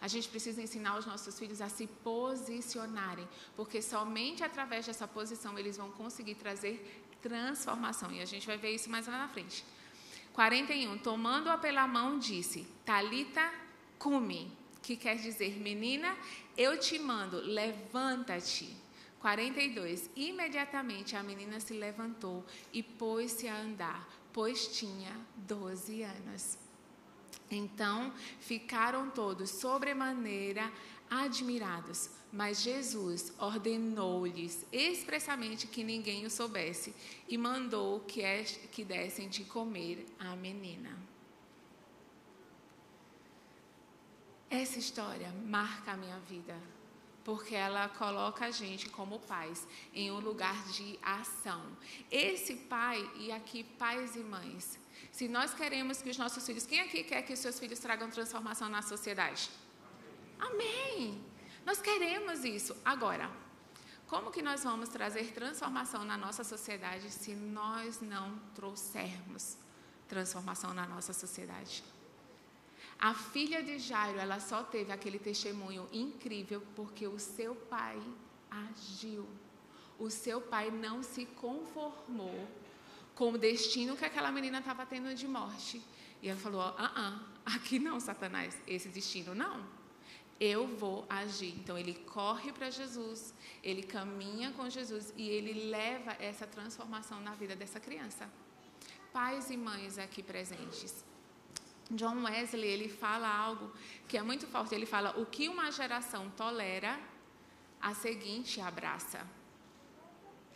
A gente precisa ensinar os nossos filhos a se posicionarem, porque somente através dessa posição eles vão conseguir trazer transformação. E a gente vai ver isso mais lá na frente. 41. Tomando-a pela mão, disse: Talita cumi, que quer dizer, menina, eu te mando, levanta-te. 42. Imediatamente a menina se levantou e pôs-se a andar, pois tinha 12 anos. Então ficaram todos sobremaneira admirados, mas Jesus ordenou-lhes expressamente que ninguém o soubesse e mandou que, que dessem de comer à menina. Essa história marca a minha vida, porque ela coloca a gente como pais em um lugar de ação. Esse pai, e aqui pais e mães, se nós queremos que os nossos filhos, quem aqui quer que os seus filhos tragam transformação na sociedade? Amém. Nós queremos isso. Agora, como que nós vamos trazer transformação na nossa sociedade se nós não trouxermos transformação na nossa sociedade? A filha de Jairo, ela só teve aquele testemunho incrível porque o seu pai agiu. O seu pai não se conformou com o destino que aquela menina estava tendo de morte. E ela falou: ah, ah, aqui não, Satanás, esse destino não. Eu vou agir. Então ele corre para Jesus, ele caminha com Jesus e ele leva essa transformação na vida dessa criança. Pais e mães aqui presentes. John Wesley ele fala algo que é muito forte. Ele fala: o que uma geração tolera, a seguinte abraça.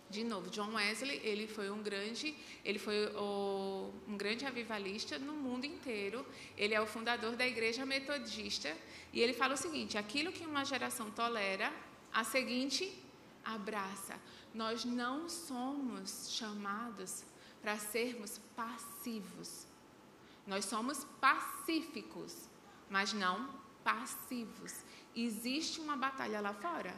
De novo, John Wesley, ele foi um grande, ele foi o, um grande avivalista no mundo inteiro. Ele é o fundador da Igreja Metodista e ele fala o seguinte: aquilo que uma geração tolera, a seguinte abraça. Nós não somos chamados para sermos passivos. Nós somos pacíficos, mas não passivos. Existe uma batalha lá fora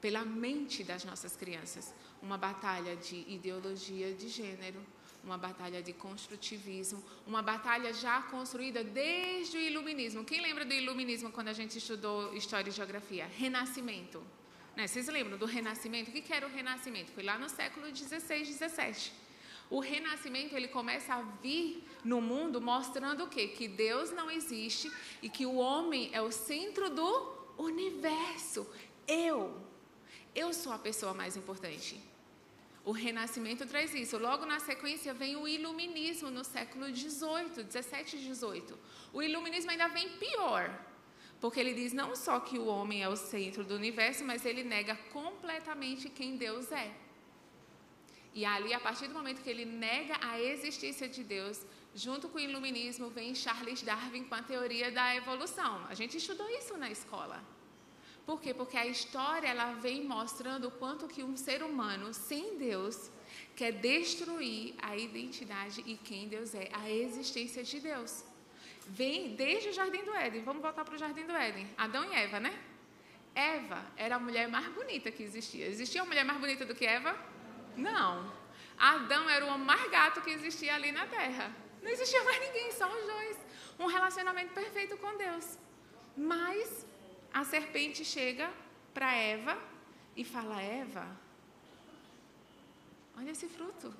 pela mente das nossas crianças uma batalha de ideologia de gênero, uma batalha de construtivismo, uma batalha já construída desde o iluminismo. Quem lembra do iluminismo quando a gente estudou história e geografia? Renascimento. Né? Vocês lembram do renascimento? O que era o renascimento? Foi lá no século 16, 17. O renascimento ele começa a vir no mundo mostrando o quê? Que Deus não existe e que o homem é o centro do universo. Eu, eu sou a pessoa mais importante. O Renascimento traz isso. Logo na sequência vem o Iluminismo no século XVIII, 17 e 18. O Iluminismo ainda vem pior, porque ele diz não só que o homem é o centro do universo, mas ele nega completamente quem Deus é. E ali, a partir do momento que ele nega a existência de Deus, junto com o Iluminismo, vem Charles Darwin com a teoria da evolução. A gente estudou isso na escola. Por quê? Porque a história ela vem mostrando o quanto que um ser humano sem Deus quer destruir a identidade e quem Deus é, a existência de Deus. Vem desde o jardim do Éden. Vamos voltar para o jardim do Éden. Adão e Eva, né? Eva era a mulher mais bonita que existia. Existia uma mulher mais bonita do que Eva? Não. Adão era o homem mais gato que existia ali na terra. Não existia mais ninguém, só os dois. Um relacionamento perfeito com Deus. Mas a serpente chega para Eva e fala: Eva, olha esse fruto.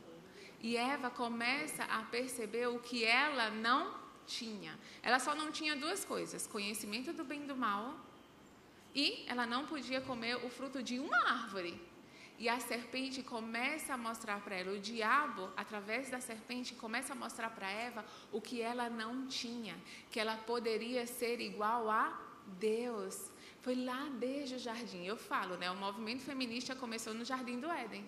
E Eva começa a perceber o que ela não tinha. Ela só não tinha duas coisas: conhecimento do bem e do mal, e ela não podia comer o fruto de uma árvore. E a serpente começa a mostrar para ela, o diabo, através da serpente, começa a mostrar para Eva o que ela não tinha, que ela poderia ser igual a Deus. Foi lá desde o jardim. Eu falo, né? O movimento feminista começou no jardim do Éden.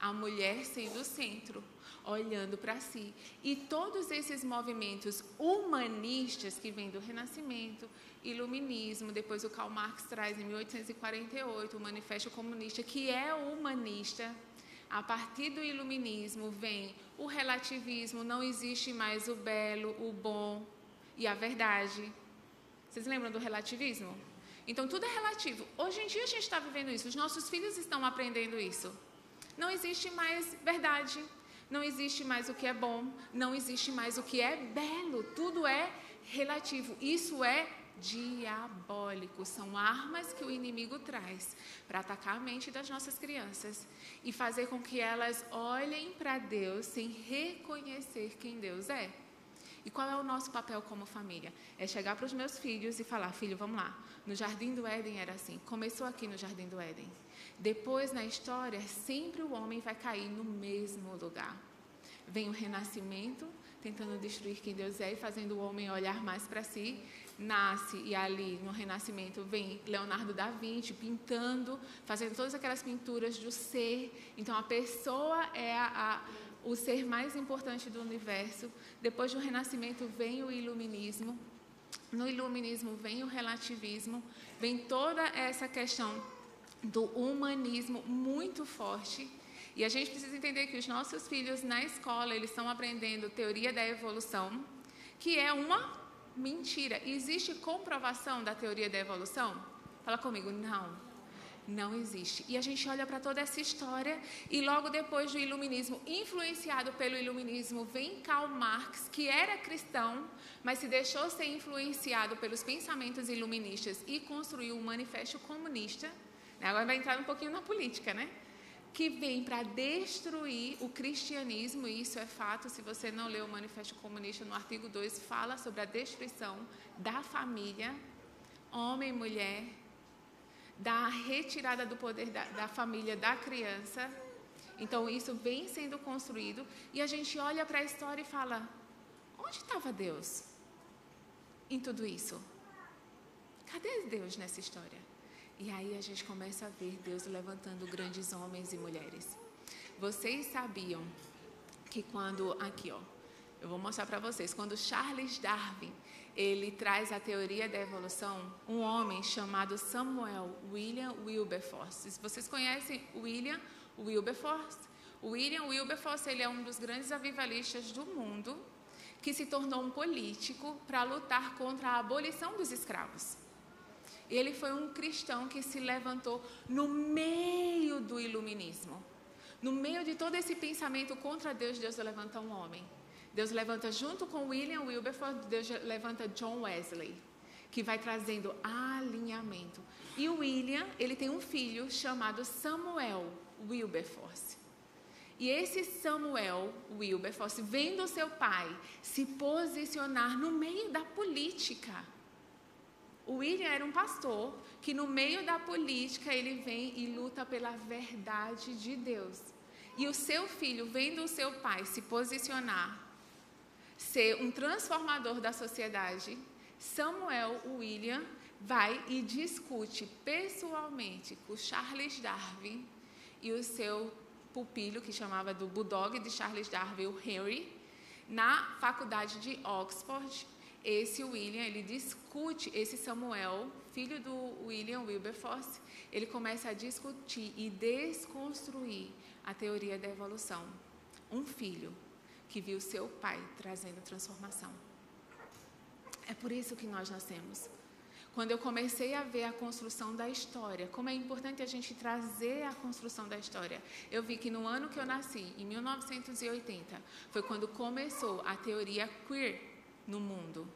A mulher sendo o centro, olhando para si. E todos esses movimentos humanistas que vêm do Renascimento, Iluminismo, depois o Karl Marx traz em 1848 o Manifesto Comunista, que é humanista. A partir do iluminismo vem o relativismo, não existe mais o belo, o bom e a verdade. Vocês lembram do relativismo? Então tudo é relativo. Hoje em dia a gente está vivendo isso, os nossos filhos estão aprendendo isso. Não existe mais verdade, não existe mais o que é bom, não existe mais o que é belo, tudo é relativo. Isso é diabólico. São armas que o inimigo traz para atacar a mente das nossas crianças e fazer com que elas olhem para Deus sem reconhecer quem Deus é. E qual é o nosso papel como família? É chegar para os meus filhos e falar: filho, vamos lá. No Jardim do Éden era assim. Começou aqui no Jardim do Éden. Depois, na história, sempre o homem vai cair no mesmo lugar. Vem o renascimento, tentando destruir quem Deus é e fazendo o homem olhar mais para si nasce e ali no Renascimento vem Leonardo da Vinci pintando, fazendo todas aquelas pinturas do ser. Então a pessoa é a, a, o ser mais importante do universo. Depois do Renascimento vem o Iluminismo. No Iluminismo vem o relativismo, vem toda essa questão do humanismo muito forte. E a gente precisa entender que os nossos filhos na escola, eles estão aprendendo teoria da evolução, que é uma Mentira. Existe comprovação da teoria da evolução? Fala comigo, não. Não existe. E a gente olha para toda essa história e logo depois do iluminismo, influenciado pelo iluminismo, vem Karl Marx, que era cristão, mas se deixou ser influenciado pelos pensamentos iluministas e construiu um manifesto comunista. Agora vai entrar um pouquinho na política, né? Que vem para destruir o cristianismo, e isso é fato, se você não leu o Manifesto Comunista, no artigo 2 fala sobre a destruição da família, homem e mulher, da retirada do poder da, da família da criança. Então, isso vem sendo construído, e a gente olha para a história e fala: onde estava Deus em tudo isso? Cadê Deus nessa história? E aí a gente começa a ver Deus levantando grandes homens e mulheres. Vocês sabiam que quando aqui, ó, eu vou mostrar para vocês, quando Charles Darwin, ele traz a teoria da evolução, um homem chamado Samuel William Wilberforce. Vocês conhecem William Wilberforce, William Wilberforce, ele é um dos grandes avivalistas do mundo que se tornou um político para lutar contra a abolição dos escravos. Ele foi um cristão que se levantou no meio do iluminismo. No meio de todo esse pensamento contra Deus, Deus levanta um homem. Deus levanta junto com William Wilberforce, Deus levanta John Wesley, que vai trazendo alinhamento. E o William, ele tem um filho chamado Samuel Wilberforce. E esse Samuel Wilberforce, vendo seu pai se posicionar no meio da política, o William era um pastor que no meio da política ele vem e luta pela verdade de Deus. E o seu filho, vendo o seu pai se posicionar, ser um transformador da sociedade, Samuel William vai e discute pessoalmente com Charles Darwin e o seu pupilo, que chamava do Bulldog de Charles Darwin, o Henry, na faculdade de Oxford, esse William, ele discute, esse Samuel, filho do William Wilberforce, ele começa a discutir e desconstruir a teoria da evolução. um filho que viu seu pai trazendo transformação. É por isso que nós nascemos. Quando eu comecei a ver a construção da história, como é importante a gente trazer a construção da história, eu vi que no ano que eu nasci, em 1980, foi quando começou a teoria queer no mundo.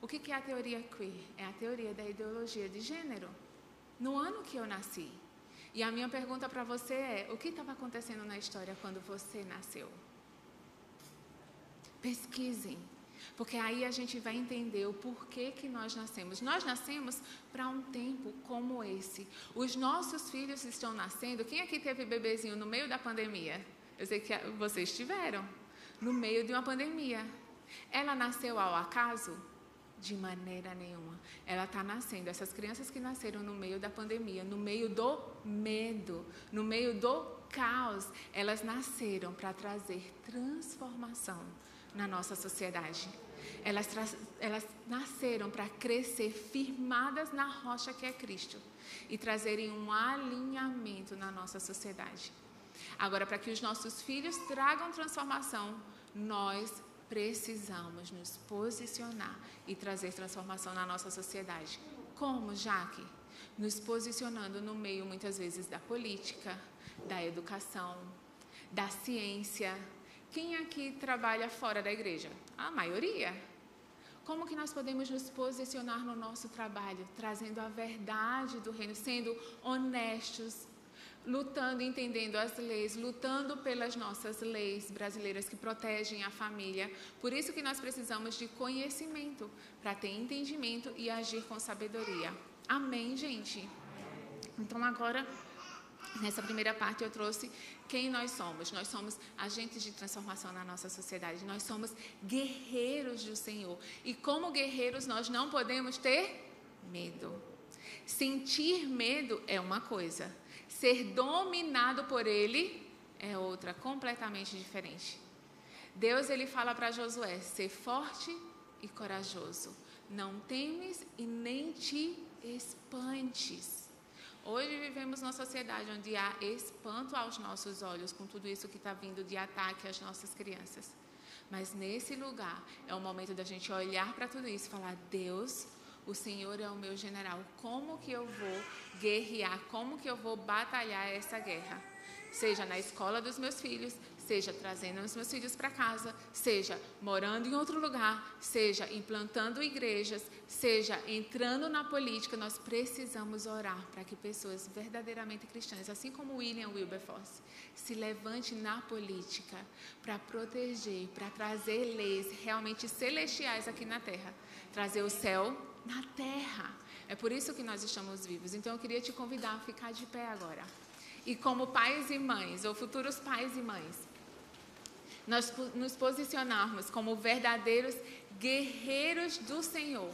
O que é a teoria queer? É a teoria da ideologia de gênero. No ano que eu nasci. E a minha pergunta para você é: o que estava acontecendo na história quando você nasceu? Pesquisem, porque aí a gente vai entender o porquê que nós nascemos. Nós nascemos para um tempo como esse. Os nossos filhos estão nascendo. Quem aqui teve bebezinho no meio da pandemia? Eu sei que vocês tiveram. No meio de uma pandemia. Ela nasceu ao acaso? De maneira nenhuma. Ela está nascendo. Essas crianças que nasceram no meio da pandemia, no meio do medo, no meio do caos, elas nasceram para trazer transformação na nossa sociedade. Elas, elas nasceram para crescer firmadas na rocha que é Cristo e trazerem um alinhamento na nossa sociedade. Agora, para que os nossos filhos tragam transformação, nós precisamos nos posicionar e trazer transformação na nossa sociedade. Como, Jaque? Nos posicionando no meio, muitas vezes, da política, da educação, da ciência, quem aqui trabalha fora da igreja? A maioria. Como que nós podemos nos posicionar no nosso trabalho, trazendo a verdade do reino, sendo honestos, lutando, entendendo as leis, lutando pelas nossas leis brasileiras que protegem a família. Por isso que nós precisamos de conhecimento para ter entendimento e agir com sabedoria. Amém, gente. Então agora Nessa primeira parte eu trouxe quem nós somos. Nós somos agentes de transformação na nossa sociedade. Nós somos guerreiros do Senhor. E como guerreiros nós não podemos ter medo. Sentir medo é uma coisa. Ser dominado por ele é outra, completamente diferente. Deus ele fala para Josué: ser forte e corajoso. Não temes e nem te espantes. Hoje vivemos numa sociedade onde há espanto aos nossos olhos com tudo isso que está vindo de ataque às nossas crianças. Mas nesse lugar é o momento da gente olhar para tudo isso e falar: Deus, o Senhor é o meu general. Como que eu vou guerrear? Como que eu vou batalhar essa guerra? Seja na escola dos meus filhos, seja trazendo os meus filhos para casa, seja morando em outro lugar, seja implantando igrejas, seja entrando na política, nós precisamos orar para que pessoas verdadeiramente cristãs, assim como William Wilberforce, se levante na política para proteger, para trazer leis realmente celestiais aqui na terra, trazer o céu na terra. É por isso que nós estamos vivos. Então eu queria te convidar a ficar de pé agora. E como pais e mães, ou futuros pais e mães, nós nos posicionarmos como verdadeiros guerreiros do Senhor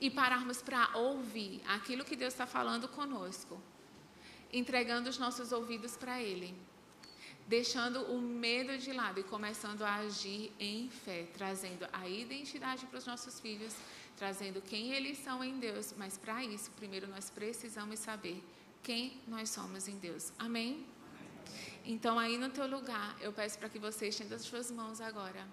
e pararmos para ouvir aquilo que Deus está falando conosco, entregando os nossos ouvidos para Ele, deixando o medo de lado e começando a agir em fé, trazendo a identidade para os nossos filhos, trazendo quem eles são em Deus, mas para isso, primeiro nós precisamos saber quem nós somos em Deus. Amém? Então, aí no teu lugar, eu peço para que você estenda as suas mãos agora.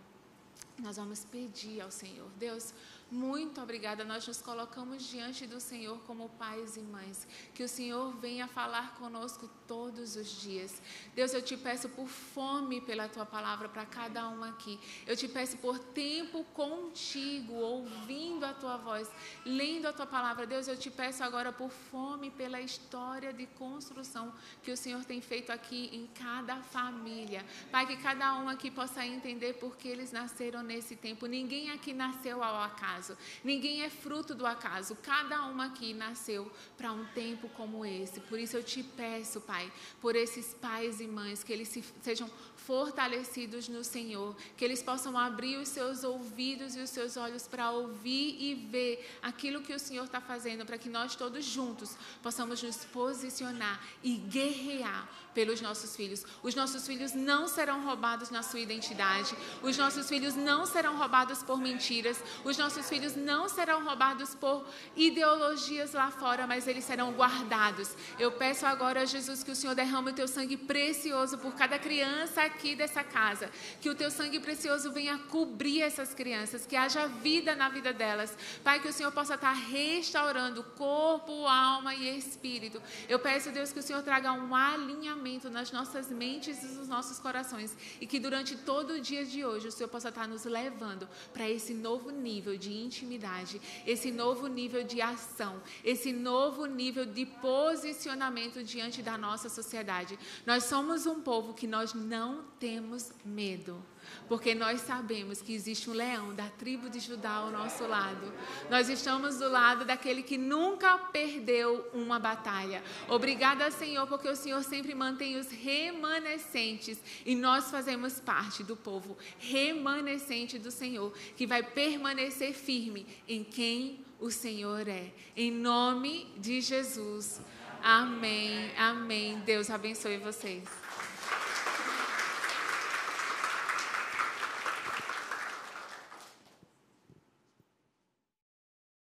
Nós vamos pedir ao Senhor, Deus, muito obrigada. Nós nos colocamos diante do Senhor como pais e mães. Que o Senhor venha falar conosco todos os dias. Deus, eu te peço por fome pela tua palavra para cada um aqui. Eu te peço por tempo contigo, ouvindo a tua voz, lendo a tua palavra. Deus, eu te peço agora por fome pela história de construção que o Senhor tem feito aqui em cada família. Pai, que cada um aqui possa entender por que eles nasceram nesse tempo. Ninguém aqui nasceu ao acaso acaso. Ninguém é fruto do acaso. Cada um aqui nasceu para um tempo como esse. Por isso eu te peço, Pai, por esses pais e mães, que eles se, sejam fortalecidos no Senhor, que eles possam abrir os seus ouvidos e os seus olhos para ouvir e ver aquilo que o Senhor está fazendo, para que nós todos juntos possamos nos posicionar e guerrear pelos nossos filhos. Os nossos filhos não serão roubados na sua identidade, os nossos filhos não não serão roubados por mentiras, os nossos filhos não serão roubados por ideologias lá fora, mas eles serão guardados. Eu peço agora, Jesus, que o Senhor derrame o teu sangue precioso por cada criança aqui dessa casa, que o teu sangue precioso venha cobrir essas crianças, que haja vida na vida delas. Pai, que o Senhor possa estar restaurando corpo, alma e espírito. Eu peço, Deus, que o Senhor traga um alinhamento nas nossas mentes e nos nossos corações e que durante todo o dia de hoje o Senhor possa estar nos levando para esse novo nível de intimidade, esse novo nível de ação, esse novo nível de posicionamento diante da nossa sociedade. Nós somos um povo que nós não temos medo porque nós sabemos que existe um leão da tribo de Judá ao nosso lado. Nós estamos do lado daquele que nunca perdeu uma batalha. Obrigada, Senhor, porque o Senhor sempre mantém os remanescentes e nós fazemos parte do povo remanescente do Senhor, que vai permanecer firme em quem o Senhor é. Em nome de Jesus. Amém. Amém. Deus abençoe vocês.